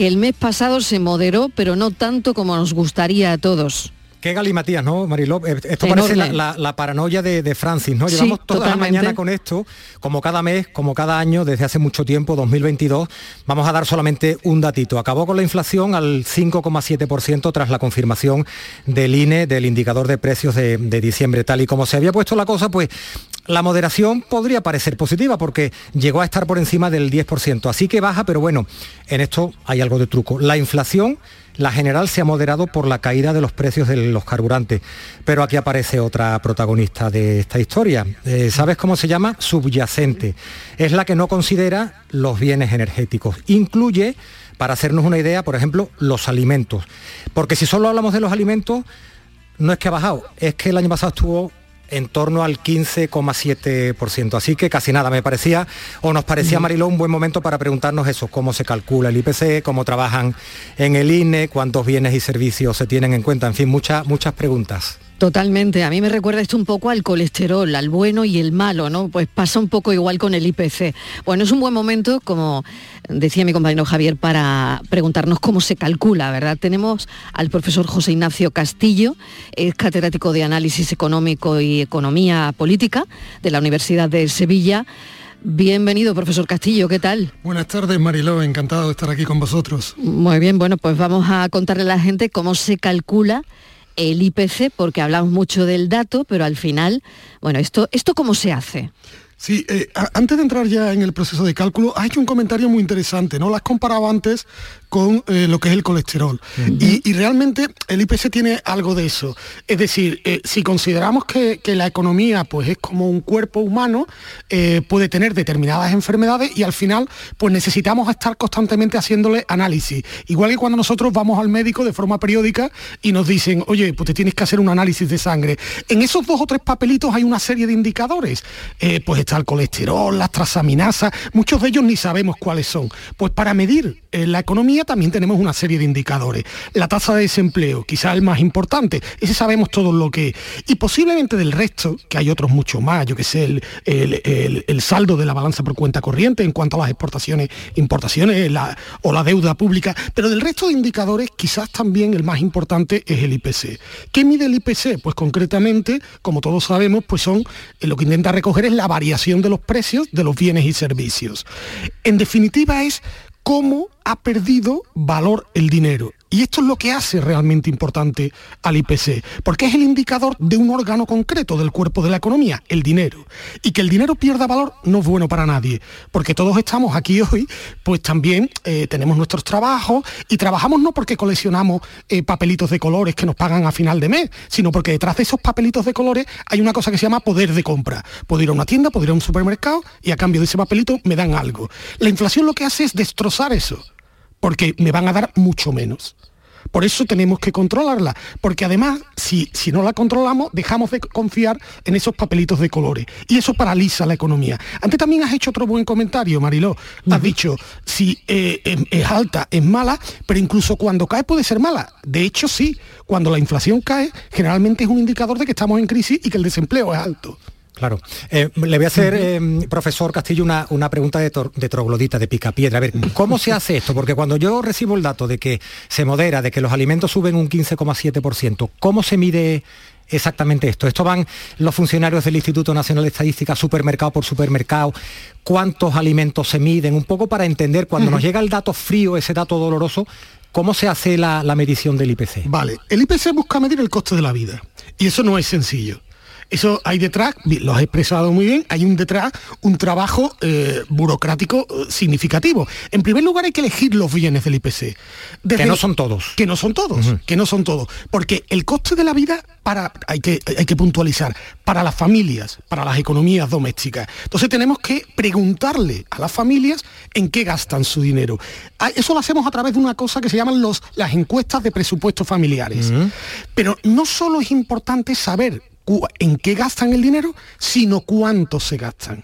que el mes pasado se moderó, pero no tanto como nos gustaría a todos. Qué galimatías, ¿no, Mariló? Eh, Esto parece la, Enorme. la- la paranoia de, de Francis, ¿no? Sí, Llevamos toda totalmente. la mañana con esto, como cada mes, como cada año, desde hace mucho tiempo, 2022. Vamos a dar solamente un datito. Acabó con la inflación al 5,7% tras la confirmación del INE, del indicador de precios de, de diciembre. Tal y como se había puesto la cosa, pues la moderación podría parecer positiva porque llegó a estar por encima del 10%. Así que baja, pero bueno, en esto hay algo de truco. La inflación la general se ha moderado por la caída de los precios de los carburantes. Pero aquí aparece otra protagonista de esta historia. Eh, ¿Sabes cómo se llama? Subyacente. Es la que no considera los bienes energéticos. Incluye, para hacernos una idea, por ejemplo, los alimentos. Porque si solo hablamos de los alimentos, no es que ha bajado, es que el año pasado estuvo en torno al 15,7%. Así que casi nada, me parecía, o nos parecía, Mariló, un buen momento para preguntarnos eso, cómo se calcula el IPC, cómo trabajan en el INE, cuántos bienes y servicios se tienen en cuenta, en fin, muchas, muchas preguntas. Totalmente, a mí me recuerda esto un poco al colesterol, al bueno y el malo, ¿no? Pues pasa un poco igual con el IPC. Bueno, es un buen momento, como decía mi compañero Javier, para preguntarnos cómo se calcula, ¿verdad? Tenemos al profesor José Ignacio Castillo, es catedrático de Análisis Económico y Economía Política de la Universidad de Sevilla. Bienvenido, profesor Castillo, ¿qué tal? Buenas tardes, Mariló, encantado de estar aquí con vosotros. Muy bien, bueno, pues vamos a contarle a la gente cómo se calcula el IPC, porque hablamos mucho del dato, pero al final, bueno, esto, ¿esto cómo se hace? Sí, eh, antes de entrar ya en el proceso de cálculo, hecho un comentario muy interesante, ¿no? Lo has comparado antes con eh, lo que es el colesterol. y, y realmente el IPC tiene algo de eso. Es decir, eh, si consideramos que, que la economía pues, es como un cuerpo humano, eh, puede tener determinadas enfermedades y al final pues necesitamos estar constantemente haciéndole análisis. Igual que cuando nosotros vamos al médico de forma periódica y nos dicen, oye, pues te tienes que hacer un análisis de sangre. En esos dos o tres papelitos hay una serie de indicadores. Pues está el colesterol, las trasaminasas, muchos de ellos ni sabemos cuáles son. Pues para medir eh, la economía también tenemos una serie de indicadores. La tasa de desempleo, quizá el más importante, ese sabemos todo lo que es. Y posiblemente del resto, que hay otros mucho más, yo que sé, el, el- saldo de la balanza por cuenta corriente en cuanto a las exportaciones, importaciones o la deuda pública, pero del resto de indicadores quizás también el más importante es el IPC. ¿Qué mide el IPC? Pues concretamente, como todos sabemos, pues son eh, lo que intenta recoger es la variación de los precios de los bienes y servicios. En definitiva es cómo ha perdido valor el dinero. Y esto es lo que hace realmente importante al IPC, porque es el indicador de un órgano concreto del cuerpo de la economía, el dinero. Y que el dinero pierda valor no es bueno para nadie, porque todos estamos aquí hoy, pues también eh, tenemos nuestros trabajos y trabajamos no porque coleccionamos eh, papelitos de colores que nos pagan a final de mes, sino porque detrás de esos papelitos de colores hay una cosa que se llama poder de compra. Puedo ir a una tienda, puedo ir a un supermercado y a cambio de ese papelito me dan algo. La inflación lo que hace es destrozar eso porque me van a dar mucho menos. Por eso tenemos que controlarla, porque además, si, si no la controlamos, dejamos de confiar en esos papelitos de colores. Y eso paraliza la economía. Antes también has hecho otro buen comentario, Mariló. Has dicho, si eh, es, es alta, es mala, pero incluso cuando cae puede ser mala. De hecho, sí, cuando la inflación cae, generalmente es un indicador de que estamos en crisis y que el desempleo es alto. Claro. Eh, le voy a hacer, eh, profesor Castillo, una, una pregunta de troglodita, de picapiedra. A ver, ¿cómo se hace esto? Porque cuando yo recibo el dato de que se modera, de que los alimentos suben un 15,7%, ¿cómo se mide exactamente esto? Esto van los funcionarios del Instituto Nacional de Estadística supermercado por supermercado, cuántos alimentos se miden, un poco para entender cuando nos llega el dato frío, ese dato doloroso, ¿cómo se hace la, la medición del IPC? Vale, el IPC busca medir el coste de la vida y eso no es sencillo. Eso hay detrás, lo has expresado muy bien, hay un detrás un trabajo eh, burocrático eh, significativo. En primer lugar hay que elegir los bienes del IPC. que no son todos. Que no son todos, que no son todos. Porque el coste de la vida para, hay que, hay que puntualizar, para las familias, para las economías domésticas. Entonces tenemos que preguntarle a las familias en qué gastan su dinero. Ah, eso lo hacemos a través de una cosa que se llaman los, las encuestas de presupuestos familiares. Pero no solo es importante saber en qué gastan el dinero, sino cuánto se gastan.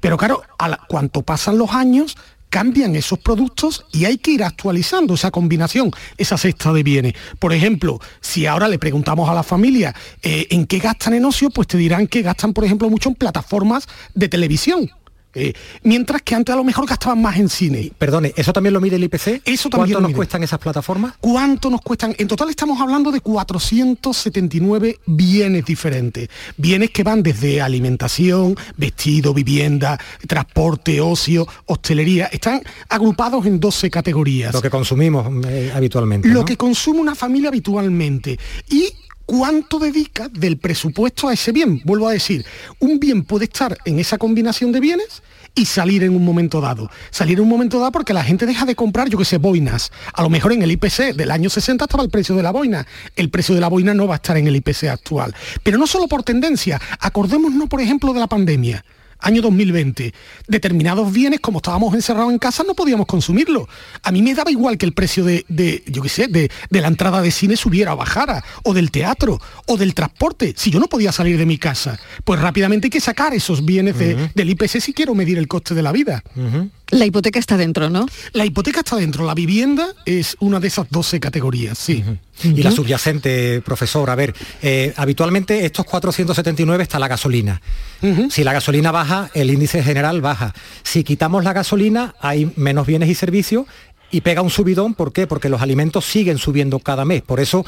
Pero claro, a cuanto pasan los años, cambian esos productos y hay que ir actualizando esa combinación, esa cesta de bienes. Por ejemplo, si ahora le preguntamos a la familia eh, en qué gastan en ocio, pues te dirán que gastan, por ejemplo, mucho en plataformas de televisión. Eh, mientras que antes a lo mejor gastaban más en cine. Perdone, ¿eso también lo mide el IPC? Eso también ¿Cuánto nos cuestan esas plataformas? ¿Cuánto nos cuestan? En total estamos hablando de 479 bienes diferentes. Bienes que van desde alimentación, vestido, vivienda, transporte, ocio, hostelería. Están agrupados en 12 categorías. Lo que consumimos eh, habitualmente. Lo que consume una familia habitualmente. Y cuánto dedica del presupuesto a ese bien. Vuelvo a decir, un bien puede estar en esa combinación de bienes y salir en un momento dado. Salir en un momento dado porque la gente deja de comprar, yo que sé, boinas. A lo mejor en el IPC del año 60 estaba el precio de la boina. El precio de la boina no va a estar en el IPC actual. Pero no solo por tendencia. Acordémonos, por ejemplo, de la pandemia año 2020, determinados bienes, como estábamos encerrados en casa, no podíamos consumirlos. A mí me daba igual que el precio de, yo qué sé, de, la entrada de cine subiera o bajara, o del teatro, o del transporte. Si yo no podía salir de mi casa, pues rápidamente hay que sacar esos bienes del IPC si quiero medir el coste de la vida. La hipoteca está dentro, ¿no? La hipoteca está dentro. La vivienda es una de esas 12 categorías, sí. Y la subyacente, profesor, a ver, eh, habitualmente estos 479 está la gasolina. Si la gasolina baja, el índice general baja. Si quitamos la gasolina, hay menos bienes y servicios y pega un subidón, ¿por qué? Porque los alimentos siguen subiendo cada mes. Por eso,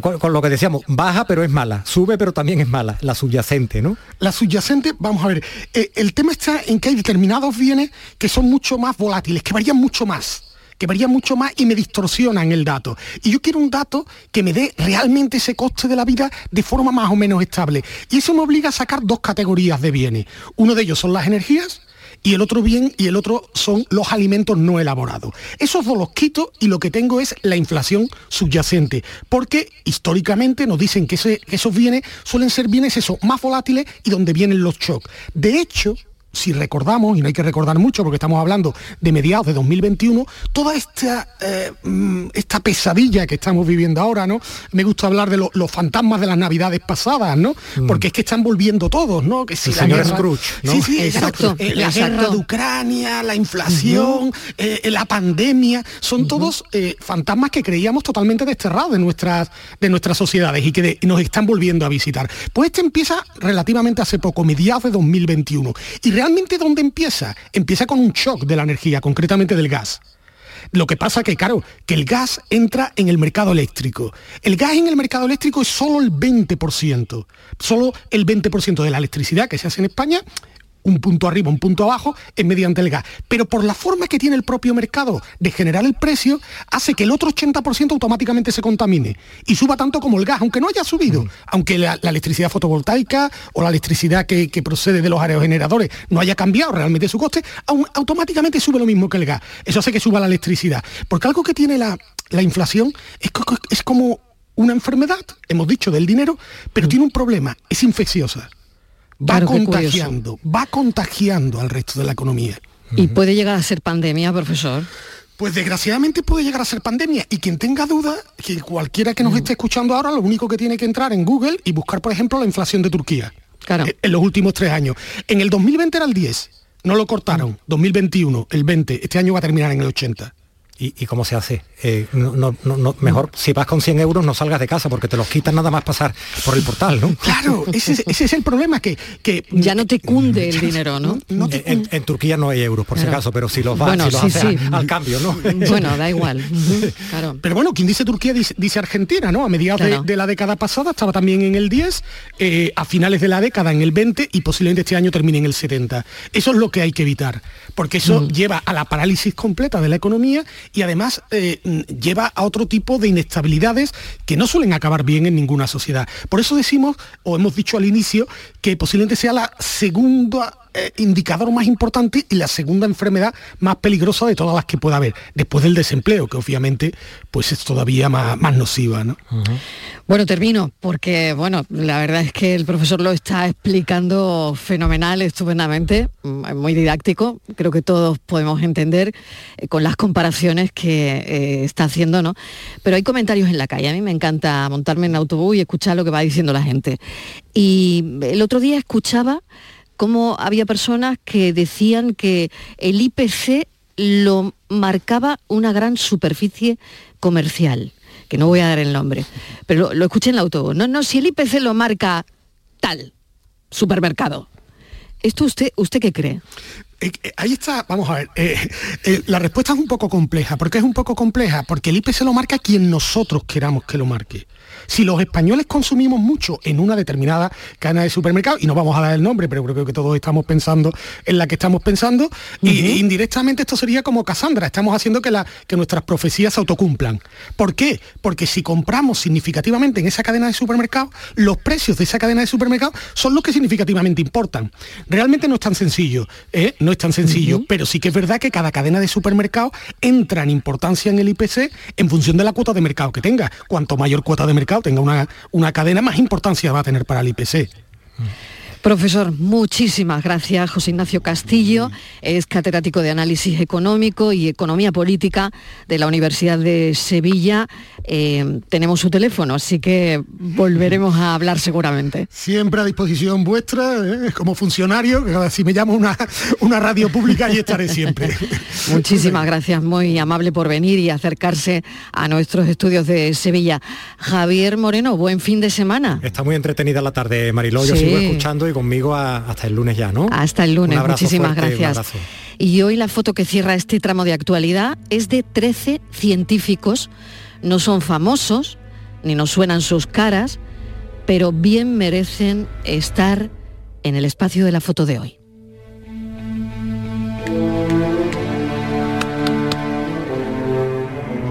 con, lo que decíamos, baja pero es mala, sube pero también es mala, la subyacente, ¿no? La subyacente, vamos a ver, eh, el tema está en que hay determinados bienes que son mucho más volátiles, que varían mucho más que varían mucho más y me distorsionan el dato. Y yo quiero un dato que me dé realmente ese coste de la vida de forma más o menos estable. Y eso me obliga a sacar dos categorías de bienes. Uno de ellos son las energías y el otro bien y el otro son los alimentos no elaborados. Esos dos los quito y lo que tengo es la inflación subyacente, porque históricamente nos dicen que, esos bienes suelen ser bienes eso, más volátiles y donde vienen los shocks. De hecho, si recordamos, y no hay que recordar mucho porque estamos hablando de mediados de 2021, toda esta, eh, mm, esta pesadilla que estamos viviendo ahora, ¿no? Me gusta hablar de los fantasmas de las navidades pasadas, ¿no? Mm. Porque es que están volviendo todos, ¿no? Que si la guerra, Sí, sí, exacto. Eh, la guerra de Ucrania, la inflación, eh, la pandemia, son todos fantasmas que creíamos totalmente desterrados de nuestras, de nuestras sociedades y que nos están volviendo a visitar. Pues este empieza relativamente hace poco, mediados de 2021. Y realmente dónde empieza? Empieza con un shock de la energía, concretamente del gas. Lo que pasa que, claro, que el gas entra en el mercado eléctrico. El gas en el mercado eléctrico es solo el 20%. Solo el 20% de la electricidad que se hace en España un punto arriba, un punto abajo, es mediante el gas. Pero por la forma que tiene el propio mercado de generar el precio, hace que el otro 80% automáticamente se contamine y suba tanto como el gas, aunque no haya subido, aunque la, electricidad fotovoltaica o la electricidad que, procede de los aerogeneradores no haya cambiado realmente su coste, automáticamente sube lo mismo que el gas. Eso hace que suba la electricidad. Porque algo que tiene la, inflación es, es como una enfermedad, hemos dicho, del dinero, pero tiene un problema, es infecciosa va contagiando, va contagiando al resto de la economía. ¿Y puede llegar a ser pandemia, profesor? Pues desgraciadamente puede llegar a ser pandemia y quien tenga duda, que cualquiera que nos esté escuchando ahora, lo único que tiene que entrar en Google y buscar, por ejemplo, la inflación de Turquía claro. Eh, en los últimos tres años. En el 2020 era el 10, no lo cortaron. 2021, el 20, este año va a terminar en el 80. ¿Y, cómo se hace? Eh, no, mejor, si vas con 100 euros, no salgas de casa porque te los quitan nada más pasar por el portal, ¿no? Claro, ese, es el problema, que, que... Ya no te cunde el dinero, ¿no? en, Turquía no hay euros, por si acaso, pero si los vas, Al, cambio, ¿no? Bueno, da igual. Pero bueno, quien dice Turquía dice, Argentina, ¿no? A mediados de, la década pasada estaba también en el 10, eh, a finales de la década en el 20 y posiblemente este año termine en el 70. Eso es lo que hay que evitar, porque eso lleva a la parálisis completa de la economía y además eh, lleva a otro tipo de inestabilidades que no suelen acabar bien en ninguna sociedad. Por eso decimos, o hemos dicho al inicio, que posiblemente sea la segunda eh, indicador más importante y la segunda enfermedad más peligrosa de todas las que pueda haber, después del desempleo, que obviamente pues es todavía más, más nociva. ¿no? Bueno, termino, porque bueno, la verdad es que el profesor lo está explicando fenomenal, estupendamente, mm, muy didáctico, creo que todos podemos entender eh, con las comparaciones que eh, está haciendo, ¿no? Pero hay comentarios en la calle, a mí me encanta montarme en autobús y escuchar lo que va diciendo la gente. Y el otro día escuchaba cómo había personas que decían que el IPC lo marcaba una gran superficie comercial, que no voy a dar el nombre, pero lo, lo escuché en el autobús. No, no, si el IPC lo marca tal supermercado. ¿Esto usted, usted qué cree? Eh, eh, ahí está, vamos a ver, eh, la respuesta es un poco compleja. ¿Por qué es un poco compleja? Porque el IPC lo marca quien nosotros queramos que lo marque. Si los españoles consumimos mucho en una determinada cadena de supermercados, y no vamos a dar el nombre, pero creo que todos estamos pensando en la que estamos pensando, y indirectamente esto sería como Cassandra, estamos haciendo que, la, que nuestras profecías se autocumplan. ¿Por qué? Porque si compramos significativamente en esa cadena de supermercados, los precios de esa cadena de supermercados son los que significativamente importan. Realmente no es tan sencillo, ¿eh? no es tan sencillo, pero sí que es verdad que cada cadena de supermercados entra en importancia en el IPC en función de la cuota de mercado que tenga. Cuanto mayor cuota de mercado tenga una, una cadena, más importancia va a tener para el IPC. Profesor, muchísimas gracias. José Ignacio Castillo es catedrático de Análisis Económico y Economía Política de la Universidad de Sevilla. Eh, tenemos su teléfono, así que volveremos a hablar seguramente. Siempre a disposición vuestra, ¿eh? como funcionario, si me llamo una, una radio pública, ahí estaré siempre. Muchísimas gracias, muy amable por venir y acercarse a nuestros estudios de Sevilla. Javier Moreno, buen fin de semana. Está muy entretenida la tarde, Mariló. Yo Sí. sigo escuchando y conmigo a- hasta el lunes ya, ¿no? Hasta el lunes, muchísimas fuerte y un gracias. Y hoy la foto que cierra este tramo de actualidad es de 13 científicos. No son famosos, ni nos suenan sus caras, pero bien merecen estar en el espacio de la foto de hoy.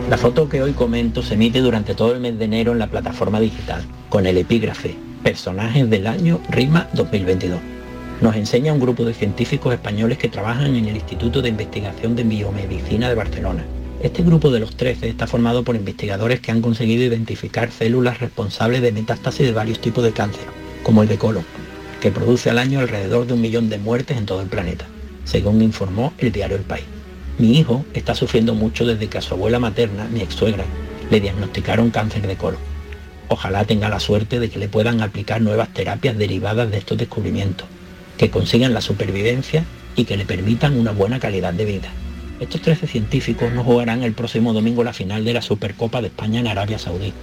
La foto que hoy comento se emite durante todo el mes de enero en la plataforma digital, con el epígrafe Personajes del año RIMA 2022. Nos enseña un grupo de científicos españoles que trabajan en el Instituto de Investigación de Biomedicina de Barcelona. Este grupo de los 13 está formado por investigadores que han conseguido identificar células responsables de metástasis de varios tipos de cáncer, como el de colon, que produce al año alrededor de un millón de muertes en todo el planeta, según informó el diario El País. Mi hijo está sufriendo mucho desde que a su abuela materna, mi ex suegra, le diagnosticaron cáncer de colon. Ojalá tenga la suerte de que le puedan aplicar nuevas terapias derivadas de estos descubrimientos, que consigan la supervivencia y que le permitan una buena calidad de vida. Estos 13 científicos no jugarán el próximo domingo la final de la Supercopa de España en Arabia Saudí,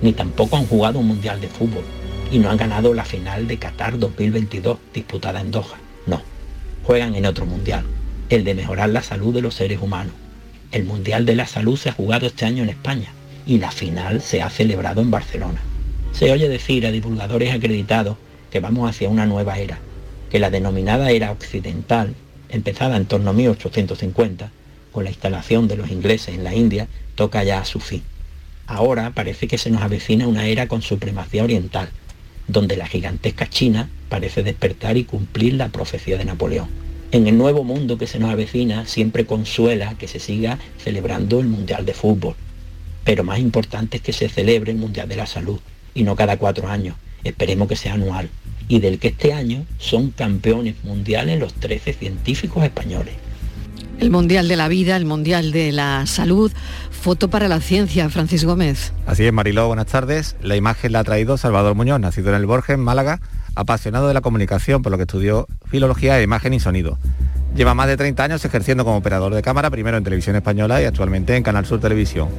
ni tampoco han jugado un Mundial de Fútbol, y no han ganado la final de Qatar 2022 disputada en Doha. No, juegan en otro Mundial, el de mejorar la salud de los seres humanos. El Mundial de la Salud se ha jugado este año en España y la final se ha celebrado en Barcelona. Se oye decir a divulgadores acreditados que vamos hacia una nueva era, que la denominada era occidental, empezada en torno a 1850, con la instalación de los ingleses en la India, toca ya a su fin. Ahora parece que se nos avecina una era con supremacía oriental, donde la gigantesca China parece despertar y cumplir la profecía de Napoleón. En el nuevo mundo que se nos avecina siempre consuela que se siga celebrando el Mundial de Fútbol. Pero más importante es que se celebre el Mundial de la Salud, y no cada cuatro años. Esperemos que sea anual. Y del que este año son campeones mundiales los 13 científicos españoles. El Mundial de la Vida, el Mundial de la Salud, foto para la ciencia, Francis Gómez. Así es, Mariló, buenas tardes. La imagen la ha traído Salvador Muñoz, nacido en el Borges, en Málaga, apasionado de la comunicación, por lo que estudió filología de imagen y sonido. Lleva más de 30 años ejerciendo como operador de cámara, primero en Televisión Española y actualmente en Canal Sur Televisión.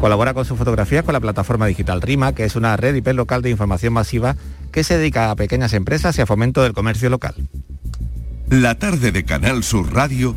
Colabora con sus fotografías con la plataforma digital RIMA, que es una red hiperlocal de información masiva que se dedica a pequeñas empresas y a fomento del comercio local. La tarde de Canal Sur Radio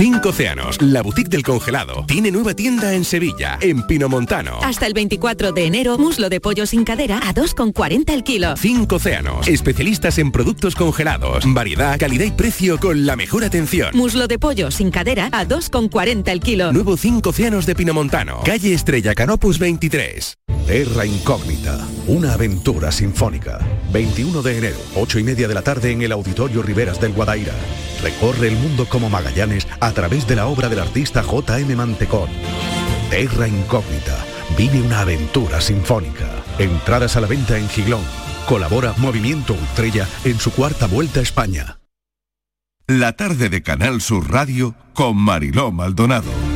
Cinco Océanos, la boutique del congelado, tiene nueva tienda en Sevilla, en Pinomontano. Hasta el 24 de enero, muslo de pollo sin cadera a 2,40 el kilo. Cinco Océanos, especialistas en productos congelados, variedad, calidad y precio con la mejor atención. Muslo de pollo sin cadera a 2,40 el kilo. Nuevo Cinco Océanos de Pinomontano, calle Estrella Canopus 23. Terra Incógnita, una aventura sinfónica. 21 de enero, 8 y media de la tarde en el Auditorio Riveras del Guadaira. Recorre el mundo como Magallanes a través de la obra del artista J.M. Mantecón. Terra Incógnita, vive una aventura sinfónica. Entradas a la venta en Giglón. Colabora Movimiento Estrella en su cuarta vuelta a España. La tarde de Canal Sur Radio con Mariló Maldonado.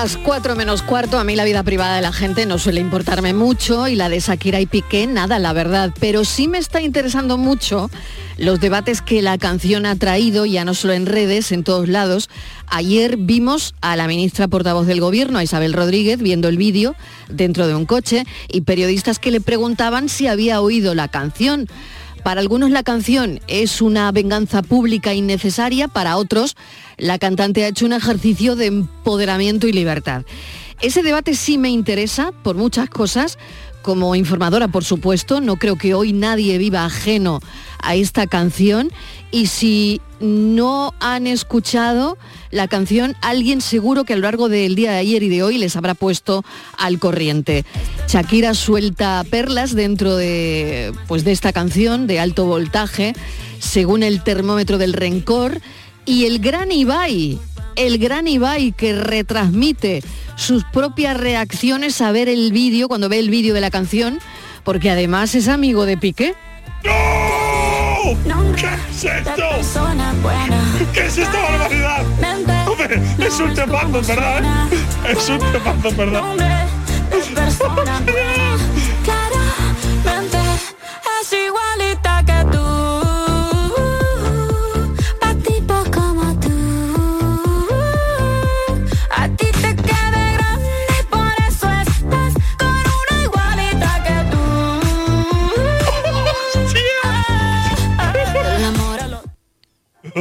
Las 4 menos cuarto, a mí la vida privada de la gente no suele importarme mucho y la de Shakira y Piqué nada, la verdad. Pero sí me está interesando mucho los debates que la canción ha traído, ya no solo en redes, en todos lados. Ayer vimos a la ministra portavoz del Gobierno, a Isabel Rodríguez, viendo el vídeo dentro de un coche y periodistas que le preguntaban si había oído la canción. Para algunos la canción es una venganza pública innecesaria, para otros la cantante ha hecho un ejercicio de empoderamiento y libertad. Ese debate sí me interesa por muchas cosas. Como informadora, por supuesto, no creo que hoy nadie viva ajeno a esta canción. Y si no han escuchado la canción, alguien seguro que a lo largo del día de ayer y de hoy les habrá puesto al corriente. Shakira suelta perlas dentro de, pues, de esta canción de alto voltaje, según el termómetro del rencor. Y el gran Ibai, el gran Ibai que retransmite sus propias reacciones a ver el vídeo, cuando ve el vídeo de la canción, porque además es amigo de Piqué. ¿Qué es esto? ¿Qué es esta barbaridad? Hombre, es un temazo, ¿verdad? Es un temazo, ¿verdad?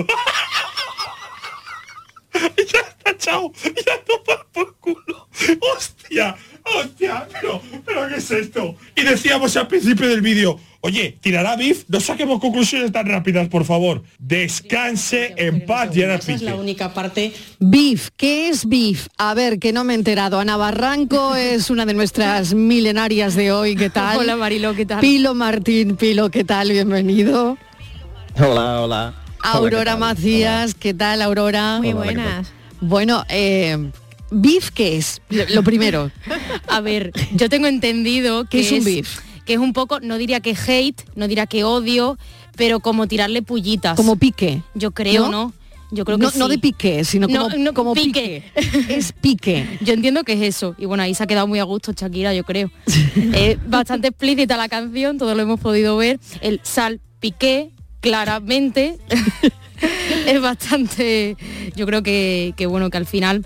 ya está, chao. Ya toma por culo. ¡Hostia! ¡Hostia! Pero, pero ¿qué es esto? Y decíamos al principio del vídeo, oye, tirará Biff, no saquemos conclusiones tan rápidas, por favor. Descanse en paz, Gerard Esa es la única parte. Beef, ¿qué es beef? A ver, que no me he enterado. Ana Barranco es una de nuestras milenarias de hoy. ¿Qué tal? Hola, Mariló, ¿qué tal? Pilo Martín, Pilo, ¿qué tal? Bienvenido. Hola, hola. Aurora Macías, ¿qué tal, Aurora? Muy Hola, hola, ¿qué buenas. Bueno, eh, beef, ¿qué es? Lo, primero. A ver, yo tengo entendido que ¿Qué es un beef? Que es un poco, no diría que hate, no diría que odio, pero como tirarle pullitas. Como pique. Yo creo, ¿No? ¿no? Yo creo que no, no de pique, sino No, como, no, como pique. Es pique. Yo entiendo que es eso. Y bueno, ahí se ha quedado muy a gusto Shakira, yo creo. es bastante explícita la canción, todo lo hemos podido ver. El sal piqué, claramente. es bastante. Yo creo que, que bueno, que al final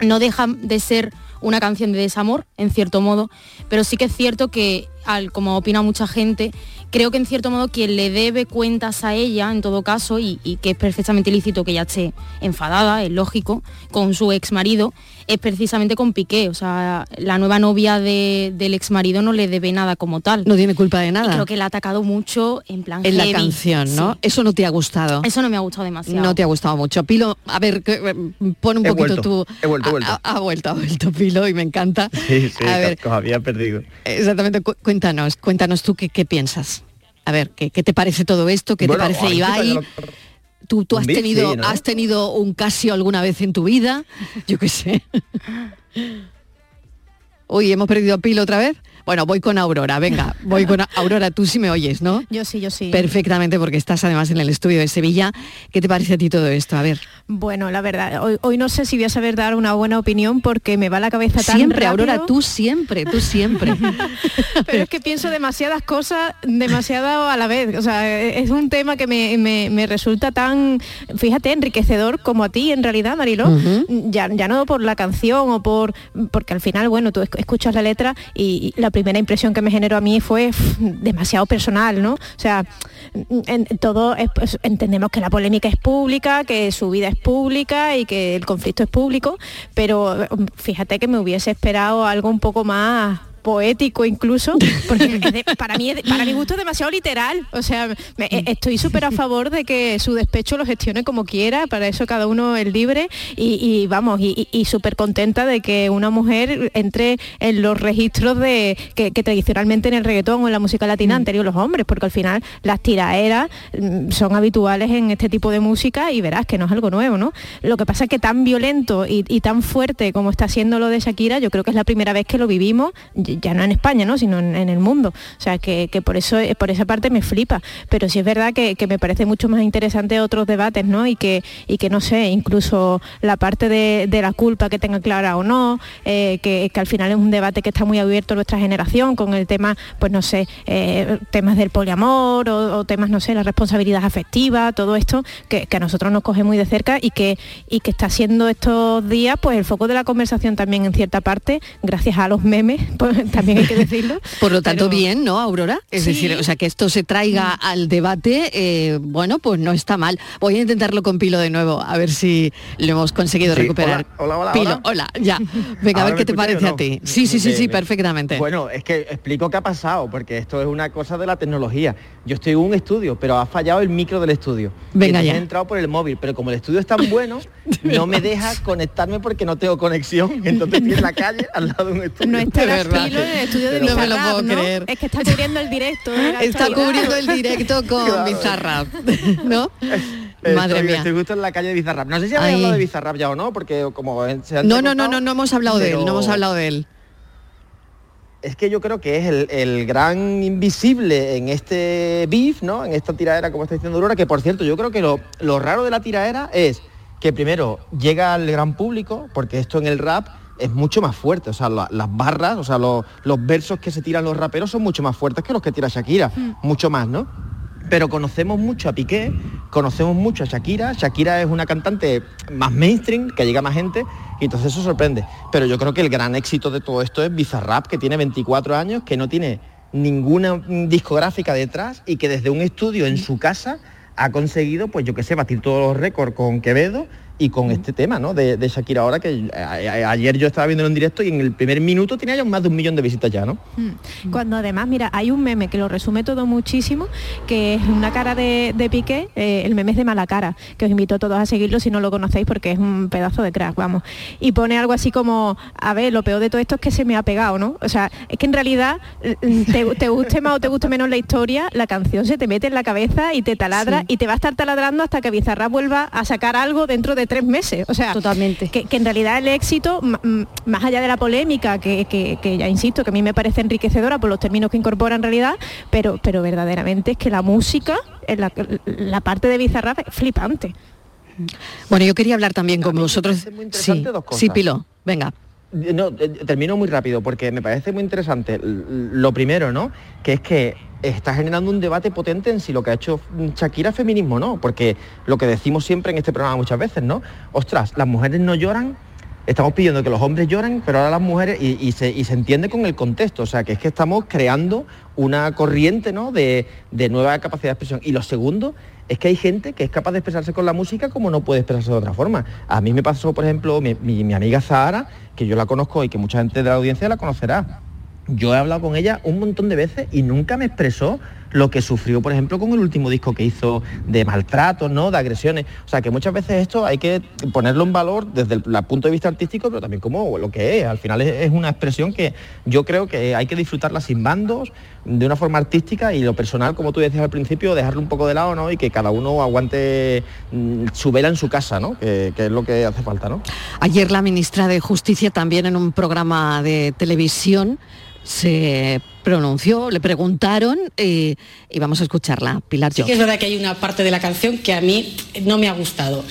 no deja de ser una canción de desamor, en cierto modo, pero sí que es cierto que al como opina mucha gente, creo que en cierto modo quien le debe cuentas a ella, en todo caso, y, y que es perfectamente lícito que ella esté enfadada, es lógico, con su ex marido, es precisamente con Piqué. O sea, la nueva novia de- del ex marido no le debe nada como tal. No tiene culpa de Y nada. creo que la ha atacado mucho en plan en la canción, ¿no? Sí. Eso no te ha gustado. Eso no me ha gustado demasiado. No te ha gustado mucho. Pilo, a ver, que, eh, pon un He poquito vuelto, tú. he vuelto, he Ha- vuelto. Ha, ha vuelto, ha vuelto Pilo y me encanta. Sí, sí, A ver, había perdido. exactamente, cu- cuéntanos, cuéntanos tú qué, qué piensas. A ver, ¿qué, qué te parece todo esto? ¿Qué Bueno, te parece Ibai? ¿Tú, tú has, tenido, has tenido un Casio alguna vez en tu vida? Yo qué sé. Uy, hemos perdido a Pilo otra vez. Bueno, voy con Aurora, venga, voy con Aurora, tú sí me oyes, ¿no? Yo sí, yo sí. Perfectamente, porque estás además en el estudio de Sevilla. ¿Qué te parece a ti todo esto? A ver. Bueno, la verdad, hoy, hoy no sé si voy a saber dar una buena opinión porque me va la cabeza tan Siempre, rápido. Aurora, tú siempre, tú siempre. Pero es que pienso demasiadas cosas, demasiado a la vez. O sea, es un tema que me, me- me resulta tan, fíjate, enriquecedor como a ti en realidad, Mariló. Ujú. ya, ya no por la canción o por... Porque al final, bueno, tú esc- escuchas la letra y, y la primera impresión que me generó a mí fue demasiado personal, ¿no? O sea, en, todo es- pues, entendemos que la polémica es pública, que su vida es pública y que el conflicto es público, pero eh, fíjate que me hubiese esperado algo un poco más poético incluso, porque de- para mí para mi gusto es demasiado literal. O sea, me- eh, estoy súper a favor de que su despecho lo gestione como quiera, para eso cada uno es libre y, y vamos, y, y- súper contenta de que una mujer entre en los registros de que, que tradicionalmente en el reggaetón o en la música latina han tenido los hombres, porque al final las tiraeras mm, son habituales en este tipo de música y verás que no es algo nuevo, ¿no? Lo que pasa es que tan violento y, y tan fuerte como está siendo lo de Shakira, yo creo que es la primera vez que lo vivimos, ya no en España, ¿no? sino en, el mundo. O sea, que, que por eso eh, por esa parte me flipa. Pero sí es verdad que, que me parece mucho más interesante otros debates, ¿no? Y que, y que no sé, incluso la parte de, de la culpa que tenga clara o no, eh, que, que al final es un debate que está muy abierto nuestra generación con el tema, pues no sé, eh, temas del poliamor o, o temas, no sé, la responsabilidad afectiva, todo esto que, que a nosotros nos coge muy de cerca y que, y que está siendo estos días pues el foco de la conversación también en cierta parte, gracias a los memes, pues también hay que decirlo. Por lo tanto, bien, ¿no, Aurora? Es Sí. decir, o sea, que esto se traiga al debate, eh, bueno, pues no está mal. Voy a intentarlo con Pilo de nuevo, a ver si lo hemos conseguido Sí, recuperar. hola, hola, hola, Pilo, hola. hola, ya. Venga, a ¿Ahora ver qué te parece a ti. Sí, sí, sí, sí, perfectamente. Bueno, es que explico qué ha pasado, porque esto es una cosa de la tecnología. Yo estoy en un estudio, pero ha fallado el micro del estudio. Venga entonces ya. He entrado por el móvil, pero como el estudio es tan bueno, no me deja conectarme porque no tengo conexión. Entonces estoy en la calle al lado de un estudio. No estarás Pilo en el estudio de Pero- Bizarrap, ¿no? Es que está cubriendo el directo. la Está cubriendo el directo con Claro. Bizarrap, ¿no? Estoy- Madre mía. Estoy justo en la calle de Bizarrap. No sé si habéis hablado de Bizarrap ya o no, porque como se han No, no, no, no, no hemos hablado de él, no pero- hemos hablado de él. es que yo creo que es el, el gran invisible en este beef, ¿no? En esta tiradera, como está diciendo Aurora, que por cierto, yo creo que lo, lo raro de la tiradera es que primero llega al gran público, porque esto en el rap es mucho más fuerte, o sea, la- las barras, o sea, los, los versos que se tiran los raperos son mucho más fuertes que los que tira Shakira, mucho más, ¿no? Pero conocemos mucho a Piqué, conocemos mucho a Shakira. Shakira es una cantante más mainstream, que llega a más gente, y entonces eso sorprende. Pero yo creo que el gran éxito de todo esto es Bizarrap, que tiene 24 años, que no tiene ninguna discográfica detrás y que desde un estudio en su casa ha conseguido, pues yo qué sé, batir todos los récords con Quevedo y con este tema, ¿no? De, de Shakira ahora, que a- a- ayer yo estaba viéndolo en directo y en el primer minuto tenía ya más de un millón de visitas ya, ¿no? Mm. Cuando además, mira, hay un meme que lo resume todo muchísimo, que es una cara de, de Piqué, eh, el meme es de mala cara, que os invito a todos a seguirlo si no lo conocéis porque es un pedazo de crack, vamos. Y pone algo así como, a ver, lo peor de todo esto es que se me ha pegado, ¿no? O sea, es que en realidad, mm, te, te guste más o te guste menos la historia, la canción se te mete en la cabeza y te taladra Sí. y te va a estar taladrando hasta que Bizarrap vuelva a sacar algo dentro de tres meses. O sea, Totalmente. que, que en realidad el éxito, más allá de la polémica, que, que- que ya insisto, que a mí me parece enriquecedora por los términos que incorpora en realidad, pero, pero verdaderamente es que la música, en la, la parte de Bizarrap es flipante. Bueno, yo quería hablar también con vosotros. Sí, interesante dos cosas. sí, Pilo, venga. No, eh, termino muy rápido porque me parece muy interesante. Lo primero, ¿no? Que es que está generando un debate potente en si lo que ha hecho Shakira feminismo o no. Porque lo que decimos siempre en este programa muchas veces, ¿no? Ostras, las mujeres no lloran estamos pidiendo que los hombres lloren, pero ahora las mujeres, y, y se, y se entiende con el contexto, o sea, que es que estamos creando una corriente ¿no? de, de nueva capacidad de expresión. Y lo segundo es que hay gente que es capaz de expresarse con la música como no puede expresarse de otra forma. A mí me pasó, por ejemplo, mi, mi- mi amiga Zahara, que yo la conozco y que mucha gente de la audiencia la conocerá. Yo he hablado con ella un montón de veces y nunca me expresó lo que sufrió, por ejemplo, con el último disco que hizo de maltratos, ¿no? De agresiones. O sea, que muchas veces esto hay que ponerlo en valor desde el punto de vista artístico, pero también como lo que es. Al final es, es una expresión que yo creo que hay que disfrutarla sin bandos, de una forma artística y lo personal, como tú decías al principio, dejarlo un poco de lado, ¿no? Y que cada uno aguante mm, su vela en su casa, ¿no? Que, que es lo que hace falta, ¿no? Ayer la ministra de Justicia también en un programa de televisión se pronunció, le preguntaron eh, y vamos a escucharla. Pilar Sí que es verdad que hay una parte de la canción que a mí no me ha gustado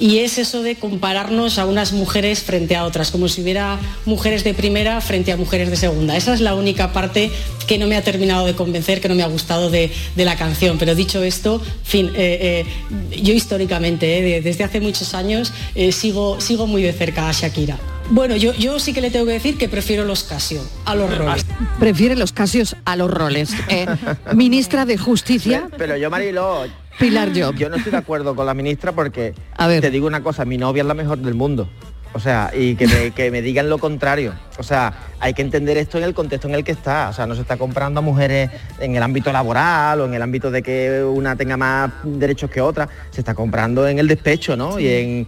y es eso de compararnos a unas mujeres frente a otras, como si hubiera mujeres de primera frente a mujeres de segunda. Esa es la única parte que no me ha terminado de convencer, que no me ha gustado de, de la canción. Pero dicho esto, fin, eh, eh, yo históricamente, eh, de- desde hace muchos años, sigo, sigo muy de cerca a Shakira. Bueno, yo, yo sí que le tengo que decir que prefiero los Casio a los Rolex. Prefiere los casios a los roles. Eh, ministra de Justicia, Pero yo, Mariló, Pilar Job. Yo no estoy de acuerdo con la ministra porque te digo una cosa, mi novia es la mejor del mundo. O sea, y que me, que me digan lo contrario. O sea, hay que entender esto en el contexto en el que está. O sea, no se está comprando a mujeres en el ámbito laboral o en el ámbito de que una tenga más derechos que otra. Se está comprando en el despecho, ¿no? Y en,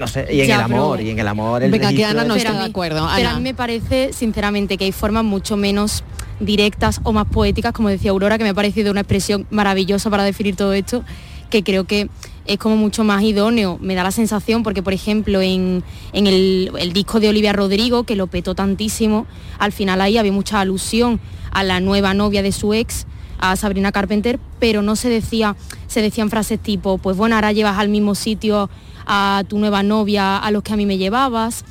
no sé, y en Ya, el amor, pero- y en el amor. El Venga, que Ana no de- está de acuerdo. Pero a Ana. mí me parece, sinceramente, que hay formas mucho menos directas o más poéticas, como decía Aurora, que me ha parecido una expresión maravillosa para definir todo esto, que creo que es como mucho más idóneo. Me da la sensación, porque por ejemplo en, en el, el disco de Olivia Rodrigo, que lo petó tantísimo, al final ahí había mucha alusión a la nueva novia de su ex, a Sabrina Carpenter, pero no se decía, se decían frases tipo, pues bueno, ahora llevas al mismo sitio a tu nueva novia a los que a mí me llevabas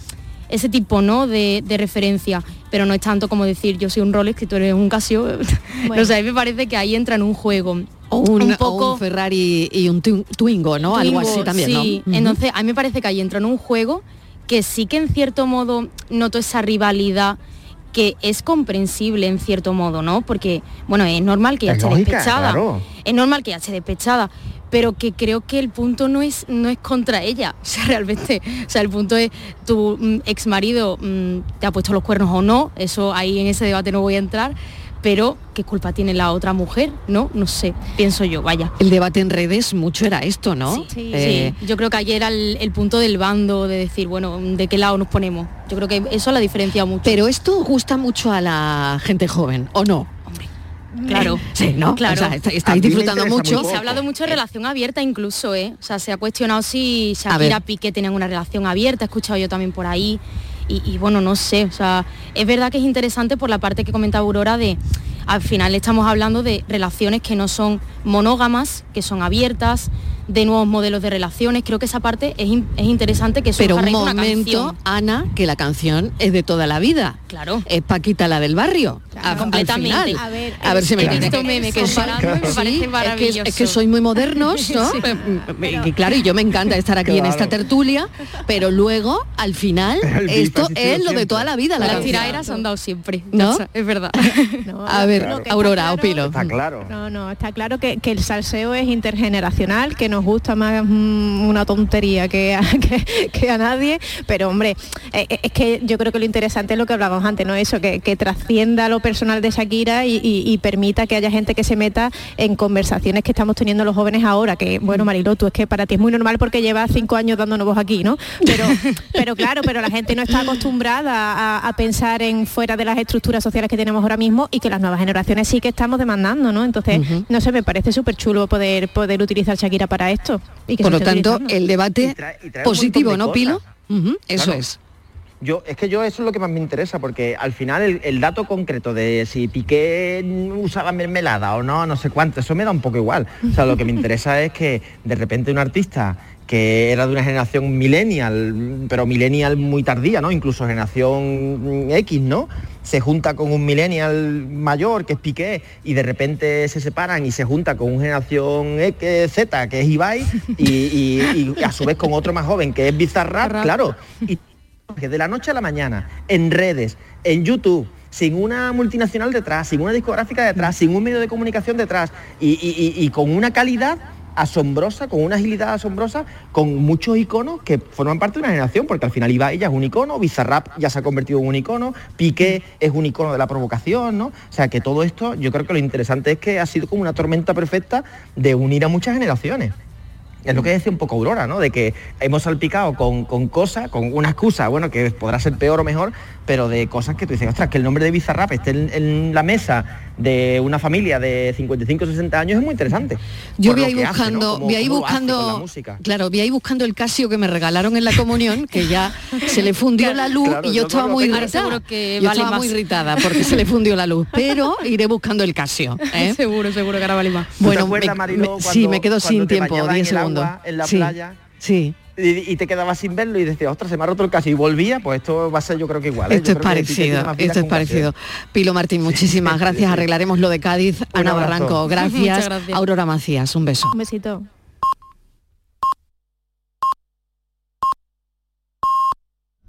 ese tipo ¿no? de, de referencia, pero no es tanto como decir yo soy un Rolex y tú eres un Casio. no sé, a mí me parece que ahí entra en un juego. O un, o un Ferrari y un Twingo, ¿no? Algo Twingo, así también, ¿no? sí. Ujú. Entonces, a mí me parece que ahí entra en un juego que sí que en cierto modo noto esa rivalidad que es comprensible en cierto modo, ¿no? Porque, bueno, es normal que ella Es esté despechada. claro. Es normal que ella esté despechada, pero que creo que el punto no es, no es contra ella. O sea, realmente, o sea, el punto es tu ex marido te ha puesto los cuernos o no, eso ahí en ese debate no voy a entrar, pero qué culpa tiene la otra mujer, ¿no? No sé, pienso yo, vaya. El debate en redes mucho era esto, ¿no? Sí, Eh, sí. yo creo que ayer era el, el punto del bando de decir, bueno, ¿de qué lado nos ponemos? Yo creo que eso la diferencia mucho. Pero esto gusta mucho a la gente joven, ¿o no? Claro, Sí, ¿no? Claro. O sea, está- estáis disfrutando mucho. Se ha hablado mucho de relación abierta incluso, ¿eh? O sea, se ha cuestionado si. Shakira Piqué tenían una relación abierta, he escuchado yo también por ahí. Y, bueno, no sé, o sea, es verdad que es interesante por la parte que comentaba Aurora de, al final estamos hablando de relaciones que no son monógamas, que son abiertas, de nuevos modelos de relaciones. Creo que esa parte es, in- es interesante que Pero a un una momento. Ana, que la canción es de toda la vida. Claro. Es Paquita la del barrio. a- al completamente. final. A ver, a ver si me he entiendes. visto memes Que son- comparando y me sí, parece es que-. Es que, soy muy modernos, ¿no? Sí. Y claro, y yo me encanta estar aquí en Claro. esta tertulia, pero luego, al final, esto es lo de toda la vida. La Las tiraderas han dado siempre. ¿No? Es verdad. A ver, Aurora, claro- opino. Está claro. No, no, está claro que, que el salseo es intergeneracional, que nos gusta más mm, una tontería que a, que, que a nadie, pero hombre, eh, eh, es que yo creo que lo interesante es lo que hablábamos antes, ¿no? Eso, que, que trascienda lo personal de Shakira y, y- y permita que haya gente que se meta en conversaciones que estamos teniendo los jóvenes ahora, que bueno, Mariló, tú es que para ti es muy normal porque llevas cinco años dándonos voz aquí, ¿no? Pero, pero claro, pero la gente no está acostumbrada a, a pensar en fuera de las estructuras sociales que tenemos ahora mismo y que las nuevas generaciones sí que estamos demandando, ¿no? Entonces, no sé, me parece súper chulo poder, poder utilizar Shakira para esto. Y que Por lo tanto, utilizando. el debate trae positivo, ¿no, Pilo? Eso Claro. es. Yo, es que yo eso es lo que más me interesa, porque al final el, el dato concreto de si Piqué usaba mermelada o no, no sé cuánto, eso me da un poco igual. O sea, lo que me interesa es que de repente un artista que era de una generación millennial, pero millennial muy tardía, ¿no? Incluso generación X, ¿no? Se junta con un millennial mayor, que es Piqué, y de repente se separan y se junta con una generación X, Z, que es Ibai, y, y- y a su vez con otro más joven, que es Bizarrap, claro. Y de la noche a la mañana, en redes, en YouTube, sin una multinacional detrás, sin una discográfica detrás, sin un medio de comunicación detrás y con una calidad asombrosa, con una agilidad asombrosa, con muchos iconos que forman parte de una generación, porque al final Ibai ya es un icono, Bizarrap ya se ha convertido en un icono, Piqué es un icono de la provocación, ¿no? O sea que todo esto, yo creo que lo interesante es que ha sido como una tormenta perfecta de unir a muchas generaciones. Es lo que decía un poco Aurora, ¿no? De que hemos salpicado con, con cosas, con una excusa, bueno, que podrá ser peor o mejor, pero de cosas que tú dices, ostras, que el nombre de Bizarrap esté en, en la mesa de una familia de 55 60 años es muy interesante. Yo lo ahí que hace, ¿no? buscando, ahí hace con la buscando, música. claro, vi ahí buscando el Casio que me regalaron en la comunión, que ya se le fundió la luz Claro, y yo yo estaba muy irritada. Ahora seguro que yo vale estaba más. muy irritada porque se le fundió la luz, pero iré buscando el Casio. ¿eh? seguro, seguro que ahora vale más. ¿Tú Bueno, te acuerdas, me- Mariló, me- cuando- sí, me quedo sin tiempo, bañabas 10 en agua, en la Sí, playa? Sí. Y, y te quedabas sin verlo y decías, ostras, se me ha roto el Casio y volvía, pues esto va a ser yo creo que igual. ¿eh? Esto Yo es que parecido, esto es un parecido. Pilo Martín, muchísimas gracias. Arreglaremos lo de Cádiz. Ana abrazo. Barranco, gracias. gracias. Aurora Macías, un beso. Un besito.